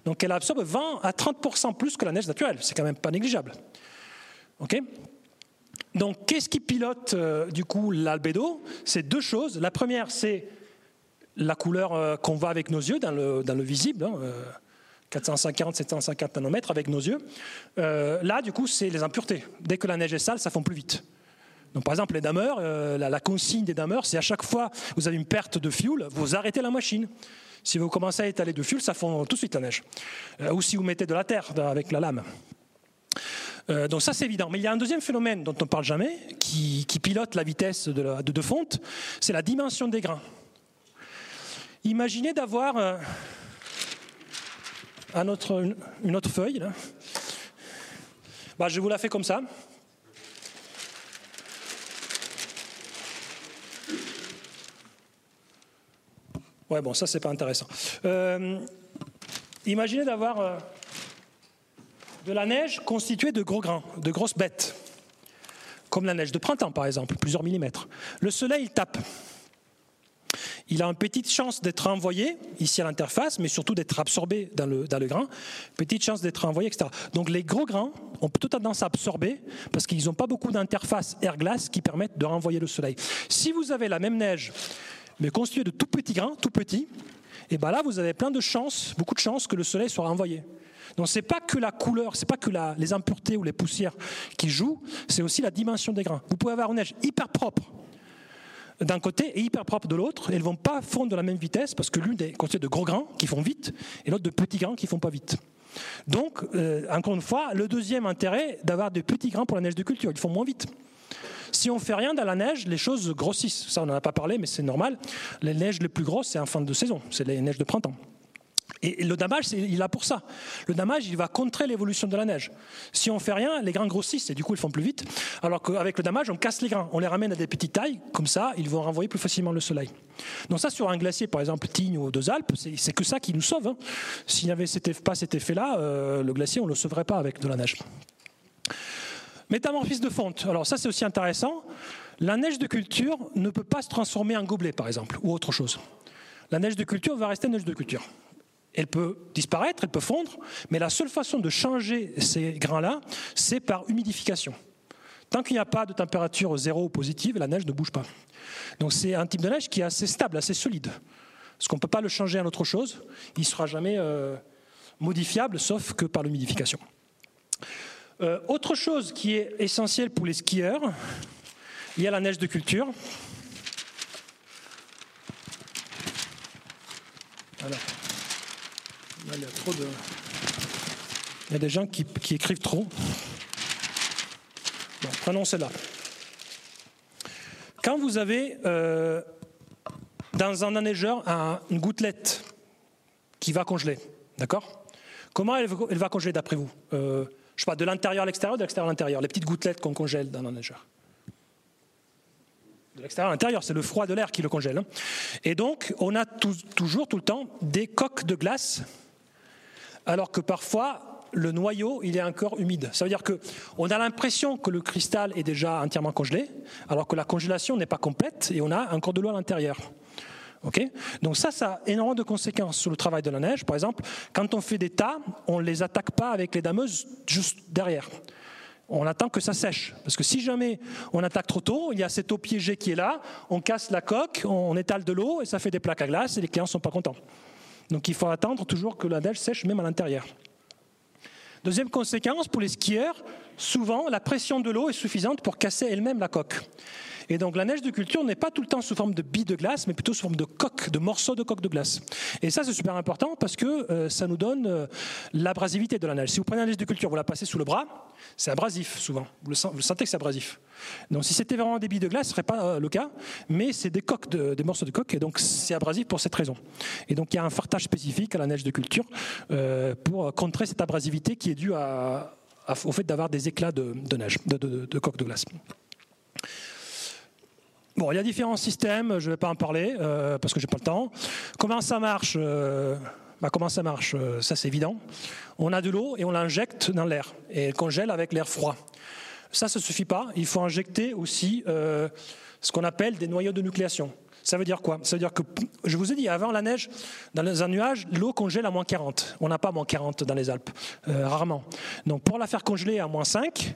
Donc, elle absorbe 20 à 30% plus que la neige naturelle. C'est quand même pas négligeable. OK? Donc, qu'est-ce qui pilote euh, du coup l'albédo? C'est deux choses. La première, c'est la couleur euh, qu'on voit avec nos yeux dans le, dans le visible. 450, 750 nanomètres avec nos yeux. Euh, là, du coup, c'est les impuretés. Dès que la neige est sale, ça fond plus vite. Donc, par exemple, les dameurs, la, consigne des dameurs, c'est à chaque fois vous avez une perte de fuel, vous arrêtez la machine. Si vous commencez à étaler de fuel, ça fond tout de suite la neige. ou si vous mettez de la terre avec la lame. Euh, donc ça c'est évident. Mais il y a un deuxième phénomène dont on ne parle jamais, qui, pilote la vitesse de, fonte, c'est la dimension des grains. Imaginez d'avoir euh, une autre feuille. Bah, je vous la fais comme ça. Ouais, bon, ça c'est pas intéressant. Euh, imaginez d'avoir de la neige constituée de gros grains, de grosses bêtes, comme la neige de printemps par exemple, plusieurs millimètres. Le soleil il tape. Il a une petite chance d'être envoyé ici à l'interface, mais surtout d'être absorbé dans le, dans le grain. Petite chance d'être envoyé, etc. Donc les gros grains ont plutôt tendance à absorber parce qu'ils n'ont pas beaucoup d'interfaces air-glace qui permettent de renvoyer le soleil. Si vous avez la même neige, mais constituée de tout petits grains, tout petits, et eh bien là vous avez plein de chances, beaucoup de chances que le soleil soit renvoyé. Donc ce n'est pas que la couleur, ce n'est pas que les impuretés ou les poussières qui jouent, c'est aussi la dimension des grains. Vous pouvez avoir une neige hyper propre d'un côté et hyper propre de l'autre. Elles vont pas fondre de la même vitesse parce que l'une est constituée de gros grains qui font vite et l'autre de petits grains qui font pas vite. Donc, euh, encore une fois, le deuxième intérêt d'avoir des petits grains pour la neige de culture, ils font moins vite. Si on fait rien dans la neige, les choses grossissent. Ça, on n'en a pas parlé, mais c'est normal. Les neiges les plus grosses, c'est en fin de saison, c'est les neiges de printemps. Et le damage, il est là pour ça. Le damage, il va contrer l'évolution de la neige. Si on fait rien, les grains grossissent et du coup, ils font plus vite. Alors qu'avec le damage, on casse les grains. On les ramène à des petites tailles, comme ça, ils vont renvoyer plus facilement le soleil. Donc ça, sur un glacier, par exemple, Tignes ou deux Alpes, c'est que ça qui nous sauve. Hein. S'il n'y avait pas cet effet-là, euh, le glacier, on ne le sauverait pas avec de la neige. Métamorphisme de fonte. Alors ça, c'est aussi intéressant. La neige de culture ne peut pas se transformer en gobelet, par exemple, ou autre chose. La neige de culture va rester neige de culture. Elle peut disparaître, elle peut fondre, mais la seule façon de changer ces grains-là, c'est par humidification. Tant qu'il n'y a pas de température zéro ou positive, la neige ne bouge pas. Donc c'est un type de neige qui est assez stable, assez solide. Parce qu'on ne peut pas le changer en autre chose. Il ne sera jamais euh, modifiable, sauf que par l'humidification. Euh, autre chose qui est essentielle pour les skieurs, il y a la neige de culture. Il y a trop de. Il y a des gens qui, écrivent trop. Bon, prenons celle-là. Quand vous avez euh, dans un enneigeur une gouttelette qui va congeler, d'accord? Comment elle, va congeler d'après vous? Euh, Je sais pas, de l'intérieur à l'extérieur, de l'extérieur à l'intérieur, les petites gouttelettes qu'on congèle dans un enneigeur de l'extérieur à l'intérieur, c'est le froid de l'air qui le congèle. Hein. Et donc, on a toujours, tout le temps, des coques de glace alors que parfois le noyau il est encore humide. Ça veut dire qu'on a l'impression que le cristal est déjà entièrement congelé, alors que la congélation n'est pas complète et on a encore de l'eau à l'intérieur. Donc ça, ça a énormément de conséquences sur le travail de la neige. Par exemple, quand on fait des tas, on ne les attaque pas avec les dameuses juste derrière. On attend que ça sèche. Parce que si jamais on attaque trop tôt, il y a cette eau piégée qui est là, on casse la coque, on étale de l'eau et ça fait des plaques à glace et les clients ne sont pas contents. Donc il faut attendre toujours que la neige sèche même à l'intérieur. Deuxième conséquence, pour les skieurs, souvent la pression de l'eau est suffisante pour casser elle-même la coque. Et donc la neige de culture n'est pas tout le temps sous forme de billes de glace, mais plutôt sous forme de coques, de morceaux de coques de glace. Et ça, c'est super important parce que euh, ça nous donne euh, l'abrasivité de la neige. Si vous prenez la neige de culture, vous la passez sous le bras, c'est abrasif souvent. Vous, le, sentez que c'est abrasif. Donc si c'était vraiment des billes de glace, ce serait pas euh, le cas, mais c'est des coques, des morceaux de coques, et donc c'est abrasif pour cette raison. Et donc il y a un fartage spécifique à la neige de culture pour contrer cette abrasivité qui est due au fait d'avoir des éclats de, neige, de coques de glace. Bon, il y a différents systèmes, je ne vais pas en parler euh, parce que j'ai pas le temps. Comment ça marche euh, bah, Comment ça marche euh, Ça, c'est évident. On a de l'eau et on l'injecte dans l'air et elle congèle avec l'air froid. Ça, ça ne suffit pas. Il faut injecter aussi ce qu'on appelle des noyaux de nucléation. Ça veut dire quoi? Ça veut dire que, je vous ai dit, avant la neige, dans un nuage, l'eau congèle à moins 40. On n'a pas moins 40 dans les Alpes, rarement. Donc pour la faire congeler à moins 5,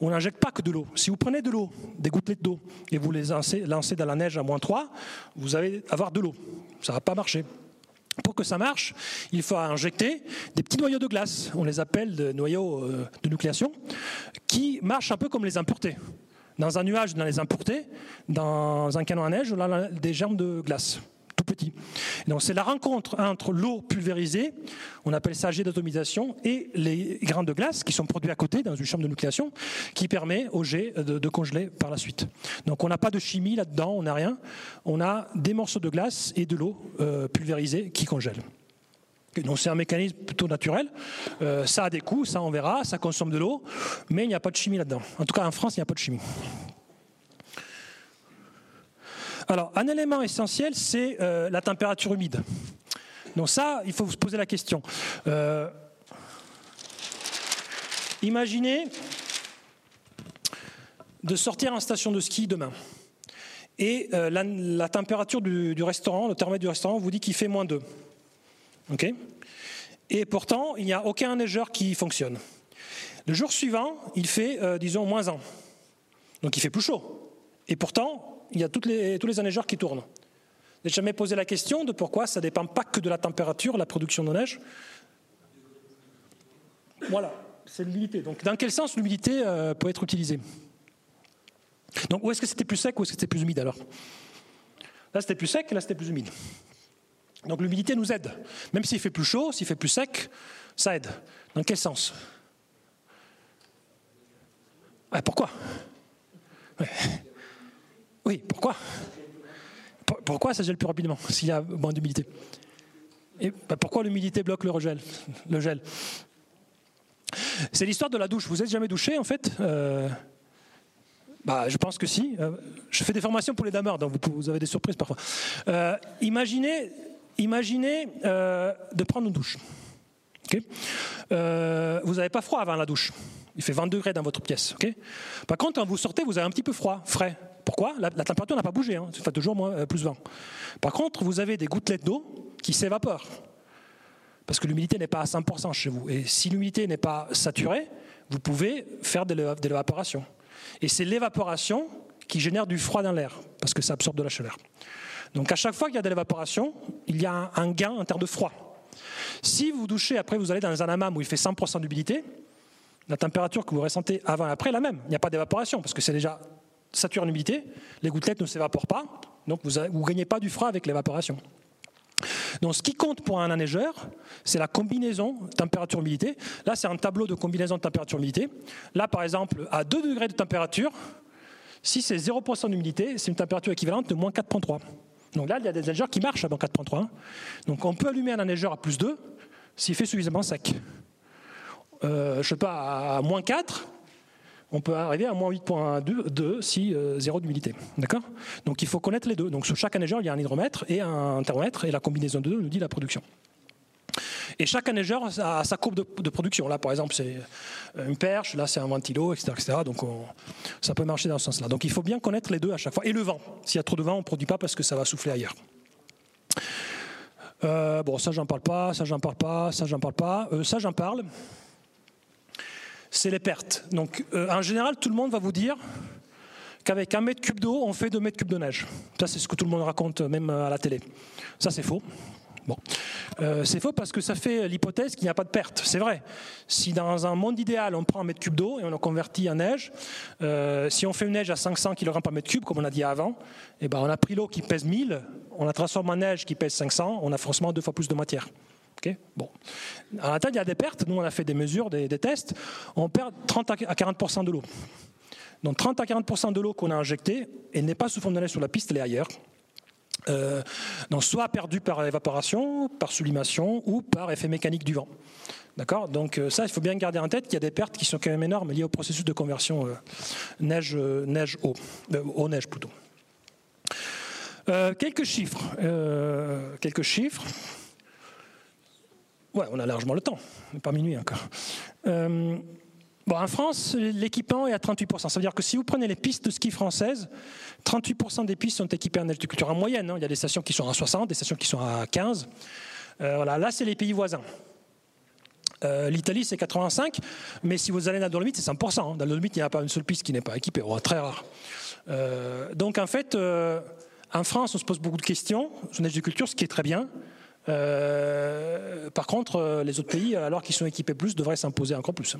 on n'injecte pas que de l'eau. Si vous prenez de l'eau, des gouttelettes d'eau, et vous les lancez, dans la neige à moins 3, vous allez avoir de l'eau. Ça ne va pas marcher. Pour que ça marche, il faut injecter des petits noyaux de glace, on les appelle des noyaux euh, de nucléation, qui marchent un peu comme les impuretés. Dans un nuage, dans les impuretés, dans un canon à neige, on a des germes de glace petit. Donc c'est la rencontre entre l'eau pulvérisée, on appelle ça jet d'atomisation, et les grains de glace qui sont produits à côté dans une chambre de nucléation, qui permet au jet de, congeler par la suite. Donc on n'a pas de chimie là-dedans, on n'a rien. On a des morceaux de glace et de l'eau euh, pulvérisée qui congèlent. Donc c'est un mécanisme plutôt naturel. Euh, ça a des coûts, ça on verra, ça consomme de l'eau, mais il n'y a pas de chimie là-dedans. En tout cas en France, il n'y a pas de chimie. Alors, un élément essentiel, c'est euh, la température humide. Donc ça, il faut se poser la question. Euh, imaginez de sortir en station de ski demain. Et euh, la, température du, restaurant, le thermomètre du restaurant vous dit qu'il fait moins 2. et pourtant, il n'y a aucun neigeur qui fonctionne. Le jour suivant, il fait, disons, moins 1. Donc il fait plus chaud. Et pourtant, il y a les, tous les neigeurs qui tournent. N'ai jamais posé la question de pourquoi ça ne dépend pas que de la température, la production de neige. Voilà, c'est l'humidité. Donc, dans quel sens l'humidité euh, peut être utilisée? Donc, où est-ce que c'était plus sec ou est-ce que c'était plus humide alors? Là, c'était plus sec, là, c'était plus humide. Donc, l'humidité nous aide. Même s'il fait plus chaud, s'il fait plus sec, ça aide. Dans quel sens? Pourquoi? Oui, pourquoi? Pourquoi ça gèle plus rapidement s'il y a moins d'humidité? Et bah, pourquoi l'humidité bloque le gel, le gel? C'est l'histoire de la douche. Vous êtes jamais douché en fait? Euh, bah, je pense que si. Euh, je fais des formations pour les dameurs, donc vous, avez des surprises parfois. Euh, imaginez, imaginez de prendre une douche. vous n'avez pas froid avant la douche. Il fait 20 degrés dans votre pièce. Par contre, quand vous sortez, vous avez un petit peu froid, frais. Pourquoi la, température n'a pas bougé, hein. ça fait toujours moins, euh, plus 20. Par contre, vous avez des gouttelettes d'eau qui s'évaporent. Parce que l'humidité n'est pas à 100% chez vous. Et si l'humidité n'est pas saturée, vous pouvez faire de l'évaporation. Et c'est l'évaporation qui génère du froid dans l'air, parce que ça absorbe de la chaleur. Donc à chaque fois qu'il y a de l'évaporation, il y a un gain en termes de froid. Si vous douchez, après vous allez dans un hammam où il fait 100% d'humidité, la température que vous ressentez avant et après est la même. Il n'y a pas d'évaporation, parce que c'est déjà saturé en humidité, les gouttelettes ne s'évaporent pas, donc vous ne gagnez pas du froid avec l'évaporation. Donc ce qui compte pour un neigeur, c'est la combinaison température-humidité. Là, c'est un tableau de combinaison de température-humidité. Là, par exemple, à 2 degrés de température, si c'est 0% d'humidité, c'est une température équivalente de moins 4.3. Donc là, il y a des neigeurs qui marchent à moins 4.3. Donc on peut allumer un neigeur à plus 2 s'il fait suffisamment sec. Euh, je ne sais pas, à moins 4, on peut arriver à moins 8.2 si euh, zéro d'humidité. D'accord? Donc il faut connaître les deux. Donc sur chaque neigeur, il y a un hydromètre et un thermomètre, et la combinaison de deux nous dit la production. Et chaque neigeur a sa courbe de, production. Là, par exemple, c'est euh, une perche, là, c'est un ventilo, etc. etc. donc ça peut marcher dans ce sens-là. Donc il faut bien connaître les deux à chaque fois. Et le vent. S'il y a trop de vent, on ne produit pas parce que ça va souffler ailleurs. Euh, bon, ça, j'en parle pas, ça, j'en parle pas, ça, j'en parle pas. ça, j'en parle c'est les pertes. Donc, euh, en général, tout le monde va vous dire qu'avec un mètre cube d'eau, on fait deux mètres cubes de neige. Ça, c'est ce que tout le monde raconte, même à la télé. Ça, c'est faux. Bon. Euh, c'est faux parce que ça fait l'hypothèse qu'il n'y a pas de perte. C'est vrai. Si dans un monde idéal, on prend un mètre cube d'eau et on le convertit en neige, euh, si on fait une neige à 500 kg par mètre cube, comme on a dit avant, eh ben on a pris l'eau qui pèse 1000, on la transforme en neige qui pèse 500, on a forcément deux fois plus de matière. Bon. À la il y a des pertes. Nous, on a fait des mesures, des, tests. On perd 30 à 40% de l'eau. Donc 30 à 40 de l'eau qu'on a injectée, elle n'est pas sous forme de neige sur la piste, elle est ailleurs. Euh, donc soit perdu par évaporation, par sublimation ou par effet mécanique du vent. D'accord? Donc euh, ça, il faut bien garder en tête qu'il y a des pertes qui sont quand même énormes liées au processus de conversion euh, neige, neige eau, eau neige plutôt. quelques chiffres. quelques chiffres. On a largement le temps, pas minuit encore. Bon, en France, l'équipement est à 38%. Ça veut dire que si vous prenez les pistes de ski françaises, 38% des pistes sont équipées en neige de culture en moyenne. Hein. Il y a des stations qui sont à 60, des stations qui sont à 15. Euh, là, c'est les pays voisins. Euh, L'Italie, c'est 85, mais si vous allez dans la Dolomite, c'est 100%. Dans la Dolomite, il n'y a pas une seule piste qui n'est pas équipée, très rare. Euh, donc, en fait, en France, on se pose beaucoup de questions sur neige de culture, ce qui est très bien. Par contre, les autres pays, alors qu'ils sont équipés plus, devraient s'imposer encore plus.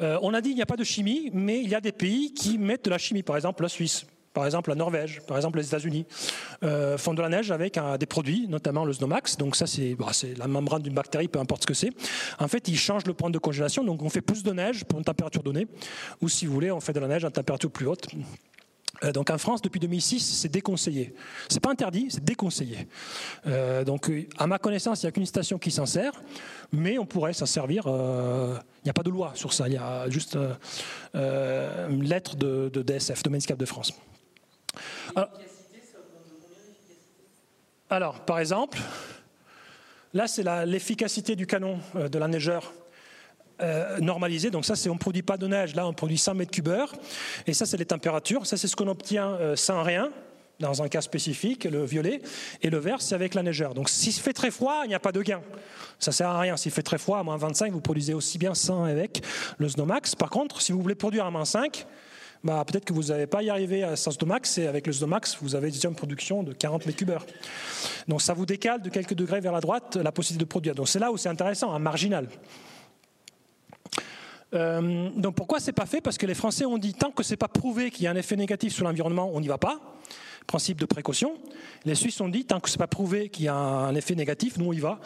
Euh, on a dit qu'il n'y a pas de chimie, mais il y a des pays qui mettent de la chimie, par exemple la Suisse. Par exemple, la Norvège, par exemple les États-Unis, euh, font de la neige avec des produits, notamment le Snomax. Donc ça, bah, c'est la membrane d'une bactérie, peu importe ce que c'est. En fait, ils changent le point de congélation, donc on fait plus de neige pour une température donnée, ou si vous voulez, on fait de la neige à une température plus haute. Euh, donc en France, depuis 2006, c'est déconseillé. C'est pas interdit, c'est déconseillé. Euh, donc à ma connaissance, il n'y a qu'une station qui s'en sert, mais on pourrait s'en servir. Euh, il n'y a pas de loi sur ça, il y a juste une lettre de, DSF, de Mainscape de France. alors par exemple, là c'est l'efficacité du canon de la neigeur euh, normalisé. Donc ça, c'est on ne produit pas de neige, là on produit 100 mètres cubes heure. Et ça, c'est les températures. Ça, c'est ce qu'on obtient euh, sans rien dans un cas spécifique, le violet, et le vert, c'est avec la neigeur. Donc s'il fait très froid, il n'y a pas de gain. Ça sert à rien. S'il fait très froid, à moins 25, vous produisez aussi bien sans avec le Snowmax. Par contre, si vous voulez produire à moins 5, bah, peut-être que vous n'allez pas y arriver à Snowmax, et avec le Snowmax, vous avez déjà une production de 40 mètres cubes heure. Donc ça vous décale de quelques degrés vers la droite la possibilité de produire. Donc c'est là où c'est intéressant, un marginal. Euh, donc pourquoi c'est pas fait? Parce que les Français ont dit tant que c'est pas prouvé qu'il y a un effet négatif sur l'environnement, on n'y va pas. Principe de précaution. Les Suisses ont dit tant que c'est pas prouvé qu'il y a un effet négatif, nous on y va.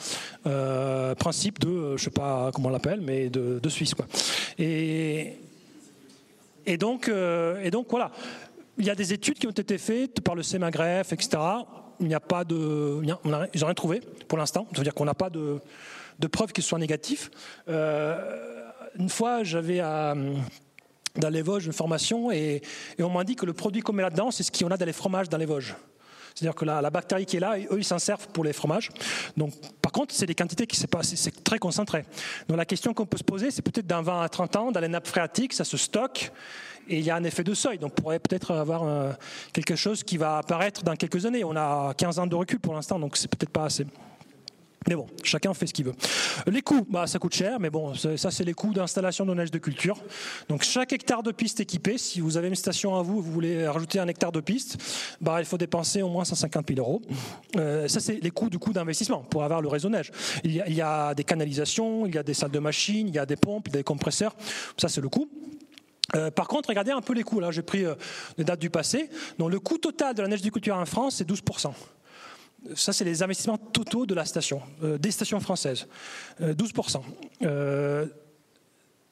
Euh, principe de, je sais pas comment on l'appelle, mais de, Suisse quoi. Et, donc, euh, voilà. Il y a des études qui ont été faites par le CEMAGREF, etc. Il n'y a pas de, ils n'ont rien trouvé pour l'instant. Ça veut dire qu'on n'a pas de, de preuves qui soient négatifs. Euh, une fois, j'avais dans les Vosges une formation et, on m'a dit que le produit qu'on met là-dedans, c'est ce qu'on a dans les fromages dans les Vosges. C'est-à-dire que la, bactérie qui est là, eux, ils s'en servent pour les fromages. Donc, par contre, c'est des quantités qui c'est très concentré. Donc, la question qu'on peut se poser, c'est peut-être dans 20 à 30 ans, dans les nappes phréatiques, ça se stocke et il y a un effet de seuil. Donc, on pourrait peut-être avoir euh, quelque chose qui va apparaître dans quelques années. On a 15 ans de recul pour l'instant, donc c'est peut-être pas assez. Mais bon, chacun fait ce qu'il veut. Les coûts, bah, ça coûte cher, mais bon, ça c'est les coûts d'installation de neige de culture. Donc chaque hectare de piste équipé, si vous avez une station à vous, vous voulez rajouter un hectare de piste, bah, il faut dépenser au moins 150 000 euros. Euh, ça c'est les coûts du coût d'investissement pour avoir le réseau neige. Il y, a, des canalisations, il y a des salles de machines, il y a des pompes, des compresseurs. Ça c'est le coût. Euh, par contre, regardez un peu les coûts. Là, j'ai pris euh, les dates du passé. Donc, le coût total de la neige de culture en France, c'est 12 ça, c'est les investissements totaux de la station, euh, des stations françaises. 12%. Euh, euh,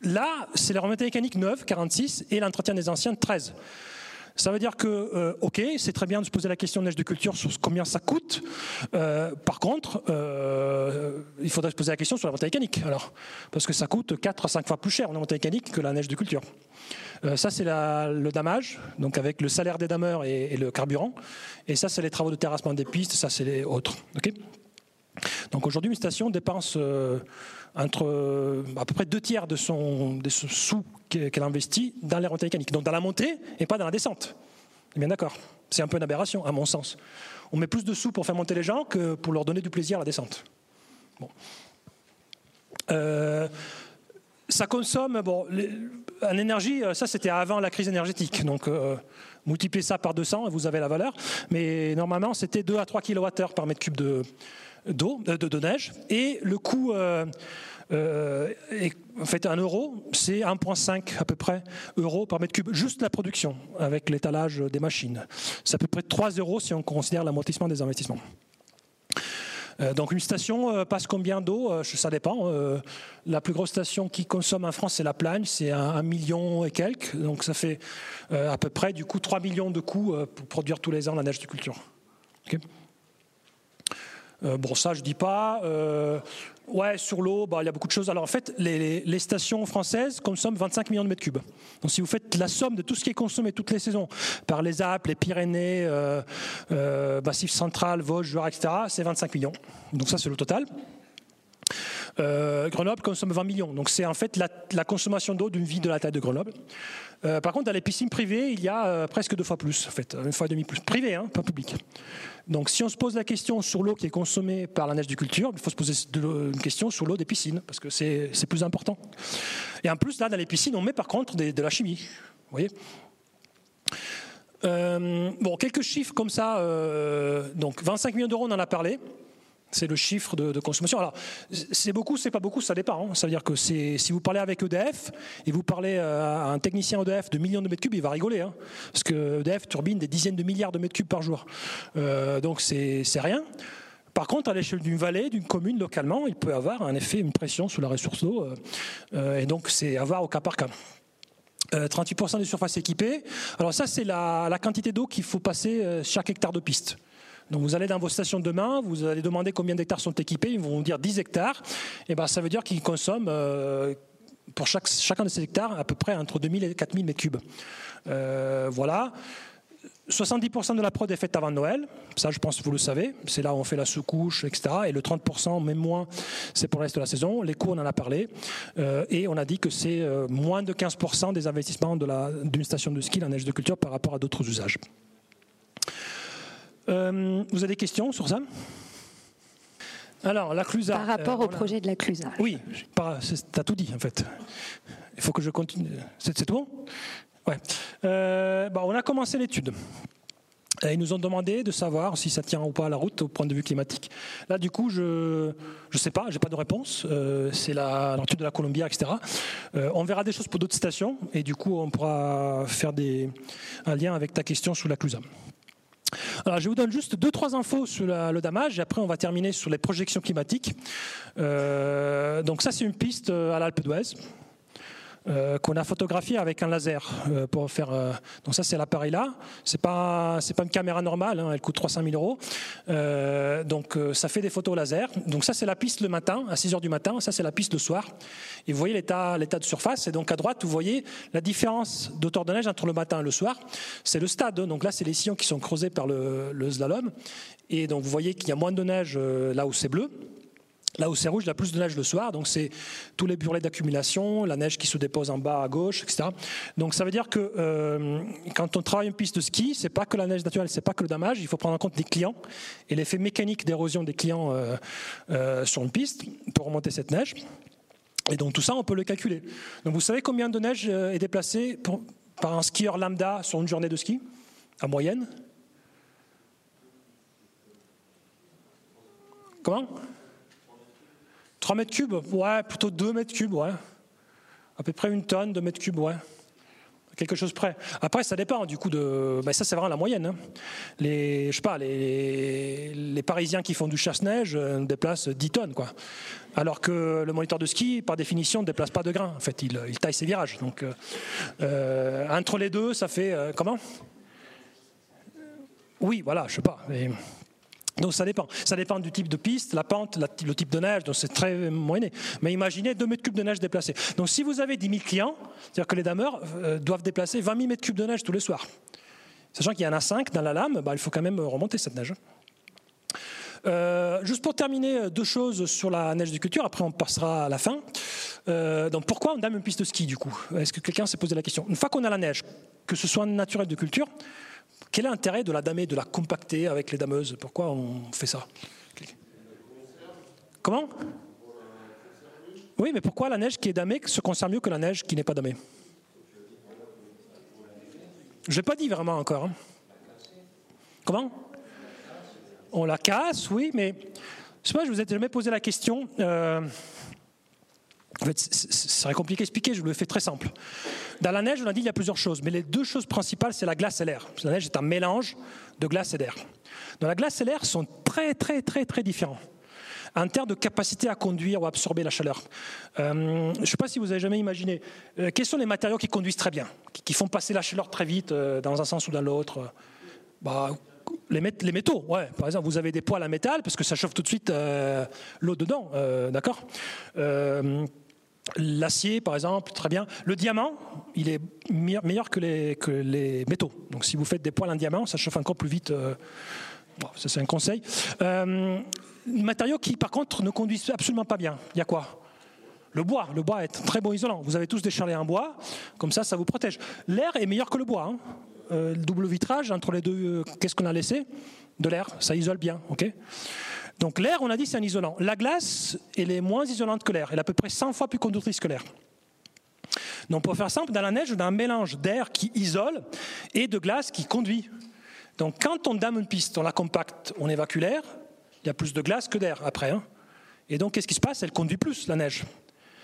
là, c'est la remontée mécanique neuve, 46%, et l'entretien des anciennes, 13. Ça veut dire que, ok, c'est très bien de se poser la question de neige de culture sur combien ça coûte. par contre, il faudrait se poser la question sur la montée mécanique, alors, parce que ça coûte 4 à 5 fois plus cher en montée mécanique que la neige de culture. Euh, ça, c'est le damage, donc avec le salaire des dameurs et, le carburant. Et ça, c'est les travaux de terrassement des pistes, ça, c'est les autres. donc aujourd'hui, une station dépense euh, entre euh, à peu près deux tiers de son, de sous qu'elle investit dans les remontées mécaniques. Donc dans la montée et pas dans la descente. Bien d'accord. C'est un peu une aberration, à mon sens. On met plus de sous pour faire monter les gens que pour leur donner du plaisir à la descente. Bon ça consomme, bon, en énergie, ça c'était avant la crise énergétique, donc multipliez ça par 200 et vous avez la valeur, mais normalement c'était 2 à 3 kWh par mètre cube de, d'eau, de, neige, et le coût euh, et en fait, un euro, c'est 1,5 à peu près euros par mètre cube, juste la production, avec l'étalage des machines. C'est à peu près 3 euros si on considère l'amortissement des investissements. Euh, donc une station euh, passe combien d'eau Ça dépend. la plus grosse station qui consomme en France, c'est la Plagne, c'est un, million et quelques. Donc ça fait à peu près du coup 3 millions de coûts pour produire tous les ans la neige de culture. Bon, ça je dis pas. Ouais, sur l'eau, bah, il y a beaucoup de choses. Alors en fait, les, stations françaises consomment 25 millions de mètres cubes. Donc si vous faites la somme de tout ce qui est consommé toutes les saisons par les Alpes, les Pyrénées, euh, euh, Massif central, Vosges, Jura, etc., c'est 25 millions. Donc ça, c'est le total. Euh, Grenoble consomme 20 millions. Donc c'est en fait la, consommation d'eau d'une ville de la taille de Grenoble. par contre, dans les piscines privées, il y a presque deux fois plus, en fait, une fois et demi plus. Privé, hein, pas public. Donc si on se pose la question sur l'eau qui est consommée par la neige du culture, il faut se poser une question sur l'eau des piscines, parce que c'est plus important. Et en plus, là, dans les piscines, on met par contre de la chimie. Vous voyez? Euh, bon, quelques chiffres comme ça. Euh, donc, 25 millions d'euros, on en a parlé. C'est le chiffre de, consommation. Alors, c'est beaucoup, c'est pas beaucoup, ça dépend. Hein. Ça veut dire que si vous parlez avec EDF et vous parlez à un technicien EDF de millions de mètres cubes, il va rigoler. Hein. parce que EDF turbine des dizaines de milliards de mètres cubes par jour. Euh, donc, c'est rien. Par contre, à l'échelle d'une vallée, d'une commune, localement, il peut avoir un effet, une pression sur la ressource d'eau. Euh, euh, et donc, c'est à voir au cas par cas. 38% des surfaces équipées. Alors ça, c'est la, quantité d'eau qu'il faut passer chaque hectare de piste. Donc vous allez dans vos stations de demain, vous allez demander combien d'hectares sont équipés, ils vont vous dire 10 hectares, et ben ça veut dire qu'ils consomment euh, pour chaque, chacun de ces hectares à peu près entre 2000 et 4000 mètres cubes. Euh, voilà. 70% de la prod est faite avant Noël, ça je pense que vous le savez, c'est là où on fait la sous-couche, etc. Et le 30%, même moins, c'est pour le reste de la saison. Les coûts, on en a parlé. Euh, et on a dit que c'est moins de 15% des investissements d'une station de ski, la neige de culture, par rapport à d'autres usages. Euh, vous avez des questions sur ça? Alors, la Clusa. Par rapport euh, au projet de la Clusa. Oui, tu as tout dit en fait. Il faut que je continue. C'est tout? Ouais. Euh, bah, on a commencé l'étude. ils nous ont demandé de savoir si ça tient ou pas à la route au point de vue climatique. Là, du coup, je ne sais pas, j'ai pas de réponse. c'est l'étude de la Columbia, etc. on verra des choses pour d'autres stations et du coup, on pourra faire des, un lien avec ta question sur la Clusa. Alors, je vous donne juste deux, trois infos sur le damage, et après on va terminer sur les projections climatiques. Euh, donc ça, c'est une piste euh, à l'Alpe d'Huez. Euh, qu'on a photographié avec un laser euh, pour faire. Euh, donc ça c'est l'appareil là. C'est pas c'est pas une caméra normale. Hein, elle coûte 300 000 euros. donc ça fait des photos laser. Donc ça c'est la piste le matin à 6 heures du matin. Ça c'est la piste le soir. Et vous voyez l'état l'état de surface. Et donc à droite vous voyez la différence d'auteur de neige entre le matin et le soir. C'est le stade. Donc là c'est les sillons qui sont creusés par le slalom. Et donc vous voyez qu'il y a moins de neige là où c'est bleu. Là où c'est rouge, il y a plus de neige le soir, donc c'est tous les burlets d'accumulation, la neige qui se dépose en bas à gauche, etc. Donc ça veut dire que euh, quand on travaille une piste de ski, c'est pas que la neige naturelle, c'est pas que le damage, il faut prendre en compte les clients et l'effet mécanique d'érosion des clients euh, euh, sur une piste pour remonter cette neige. Et donc tout ça, on peut le calculer. Donc vous savez combien de neige est déplacée par un skieur lambda sur une journée de ski, en moyenne? Comment? 3 mètres cubes Ouais, plutôt 2 mètres cubes, ouais. À peu près une tonne, 2 mètres cubes, ouais. Quelque chose près. Après, ça dépend du coup de. Ben, ça, c'est vraiment la moyenne. Hein. Les, je sais pas, les, les Parisiens qui font du chasse-neige euh, déplacent 10 tonnes, quoi. Alors que le moniteur de ski, par définition, ne déplace pas de grains. En fait, il, il taille ses virages. Donc, euh, euh entre les deux, ça fait. Euh, comment? Oui, voilà, je sais pas. Donc ça dépend. Ça dépend du type de piste, la pente, le type de neige, donc c'est très moyenné. Mais imaginez 2 mètres cubes de neige déplacés. Donc si vous avez 10 000 clients, c'est-à-dire que les dameurs euh, doivent déplacer 20 000 mètres cubes de neige tous les soirs. Sachant qu'il y en a 5 dans la lame, bah, il faut quand même remonter cette neige. Euh, juste pour terminer, euh, deux choses sur la neige de culture, après on passera à la fin. donc pourquoi on dame une piste de ski du coup? Est-ce que quelqu'un s'est posé la question? Une fois qu'on a la neige, que ce soit naturel de culture, quel est l'intérêt de la damer, de la compacter avec les dameuses? Pourquoi on fait ça? Comment? Oui, mais pourquoi la neige qui est damée se conserve mieux que la neige qui n'est pas damée? Je n'ai pas dit vraiment encore. Hein. Comment? On la casse, oui, mais je sais pas, je vous ai jamais posé la question. Euh, en fait, serait compliqué à expliquer, je vous le fais très simple. Dans la neige, on a dit qu'il y a plusieurs choses, mais les deux choses principales, c'est la glace et l'air. La neige est un mélange de glace et d'air. Dans la glace et l'air sont très, très, très, très différents en termes de capacité à conduire ou absorber la chaleur. Euh, je ne sais pas si vous avez jamais imaginé, euh, quels sont les matériaux qui conduisent très bien, qui, font passer la chaleur très vite euh, dans un sens ou dans l'autre? Bah, les, métaux, ouais. Par exemple, vous avez des poêles à métal parce que ça chauffe tout de suite l'eau dedans, d'accord? L'acier, par exemple, très bien. Le diamant, il est meilleur que les, métaux. Donc, si vous faites des poêles en diamant, ça chauffe encore plus vite. ça, c'est un conseil matériaux qui, par contre, ne conduisent absolument pas bien. Il y a quoi? Le bois. Le bois est très bon isolant. Vous avez tous des chalets en bois, comme ça, ça vous protège. L'air est meilleur que le bois. Hein. Euh, le double vitrage, entre les deux, euh, qu'est-ce qu'on a laissé? De l'air, ça isole bien. ok? Donc l'air, on a dit, c'est un isolant. La glace, elle est moins isolante que l'air. Elle est à peu près 100 fois plus conductrice que l'air. Donc pour faire simple, dans la neige, on a un mélange d'air qui isole et de glace qui conduit. Donc quand on dame une piste, on la compacte, on évacue l'air, il y a plus de glace que d'air après. Hein. Et donc, qu'est-ce qui se passe? Elle conduit plus, la neige.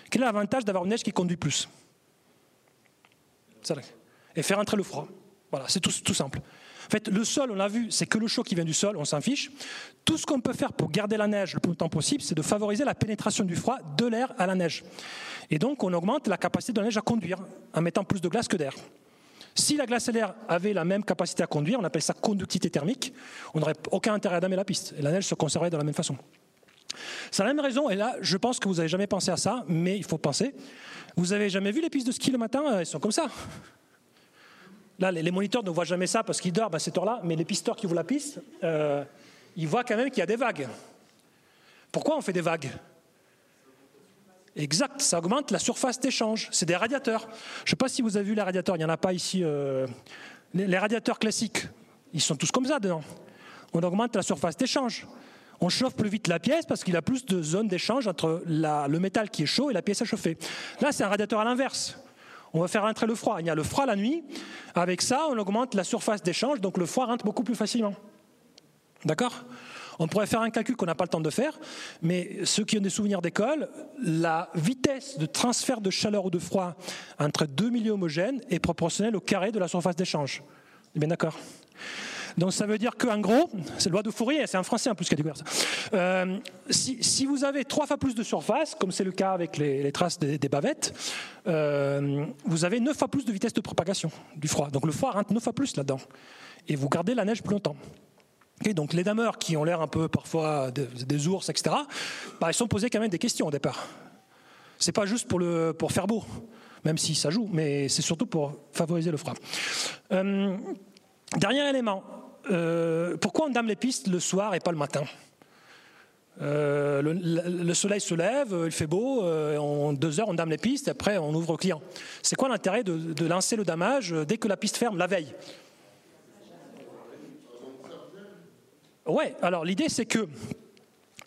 Quel est l'avantage d'avoir une neige qui conduit plus? Et faire entrer le froid. Voilà, c'est tout, tout, simple. En fait, le sol, on l'a vu, c'est que le chaud qui vient du sol, on s'en fiche. Tout ce qu'on peut faire pour garder la neige le plus longtemps possible, c'est de favoriser la pénétration du froid de l'air à la neige. Et donc, on augmente la capacité de la neige à conduire en mettant plus de glace que d'air. Si la glace et l'air avaient la même capacité à conduire, on appelle ça conductivité thermique, on n'aurait aucun intérêt à damer la piste. La neige se conserverait de la même façon. C'est la même raison, et là, je pense que vous n'avez jamais pensé à ça, mais il faut penser. Vous avez jamais vu les pistes de ski le matin? Elles sont comme ça. Là, les moniteurs ne voient jamais ça parce qu'ils dorment à cette heure-là, mais les pisteurs qui voient la piste, euh, ils voient quand même qu'il y a des vagues. Pourquoi on fait des vagues? Exact, ça augmente la surface d'échange. C'est des radiateurs. Je ne sais pas si vous avez vu les radiateurs, il n'y en a pas ici. Euh, les, radiateurs classiques, ils sont tous comme ça dedans. On augmente la surface d'échange. On chauffe plus vite la pièce parce qu'il y a plus de zones d'échange entre le métal qui est chaud et la pièce à chauffer. Là, c'est un radiateur à l'inverse. On va faire rentrer le froid. Il y a le froid la nuit. Avec ça, on augmente la surface d'échange, donc le froid rentre beaucoup plus facilement. D'accord? On pourrait faire un calcul qu'on n'a pas le temps de faire, mais ceux qui ont des souvenirs d'école, la vitesse de transfert de chaleur ou de froid entre deux milieux homogènes est proportionnelle au carré de la surface d'échange. Bien d'accord? Donc ça veut dire qu'en gros, c'est loi de Fourier, c'est un français en plus qui a découvert ça. Euh, si, vous avez trois fois plus de surface, comme c'est le cas avec les, traces des, bavettes, euh, vous avez neuf fois plus de vitesse de propagation du froid. Donc le froid rentre neuf fois plus là-dedans. Et vous gardez la neige plus longtemps donc les dameurs qui ont l'air un peu parfois des, ours, etc., bah, ils sont posés quand même des questions au départ. C'est pas juste pour faire beau, même si ça joue, mais c'est surtout pour favoriser le froid. Euh, dernier élément, euh, pourquoi on dame les pistes le soir et pas le matin euh, le, soleil se lève, il fait beau, en deux heures on dame les pistes, et après on ouvre au client. C'est quoi l'intérêt de, lancer le damage dès que la piste ferme la veille? Ouais, alors l'idée c'est que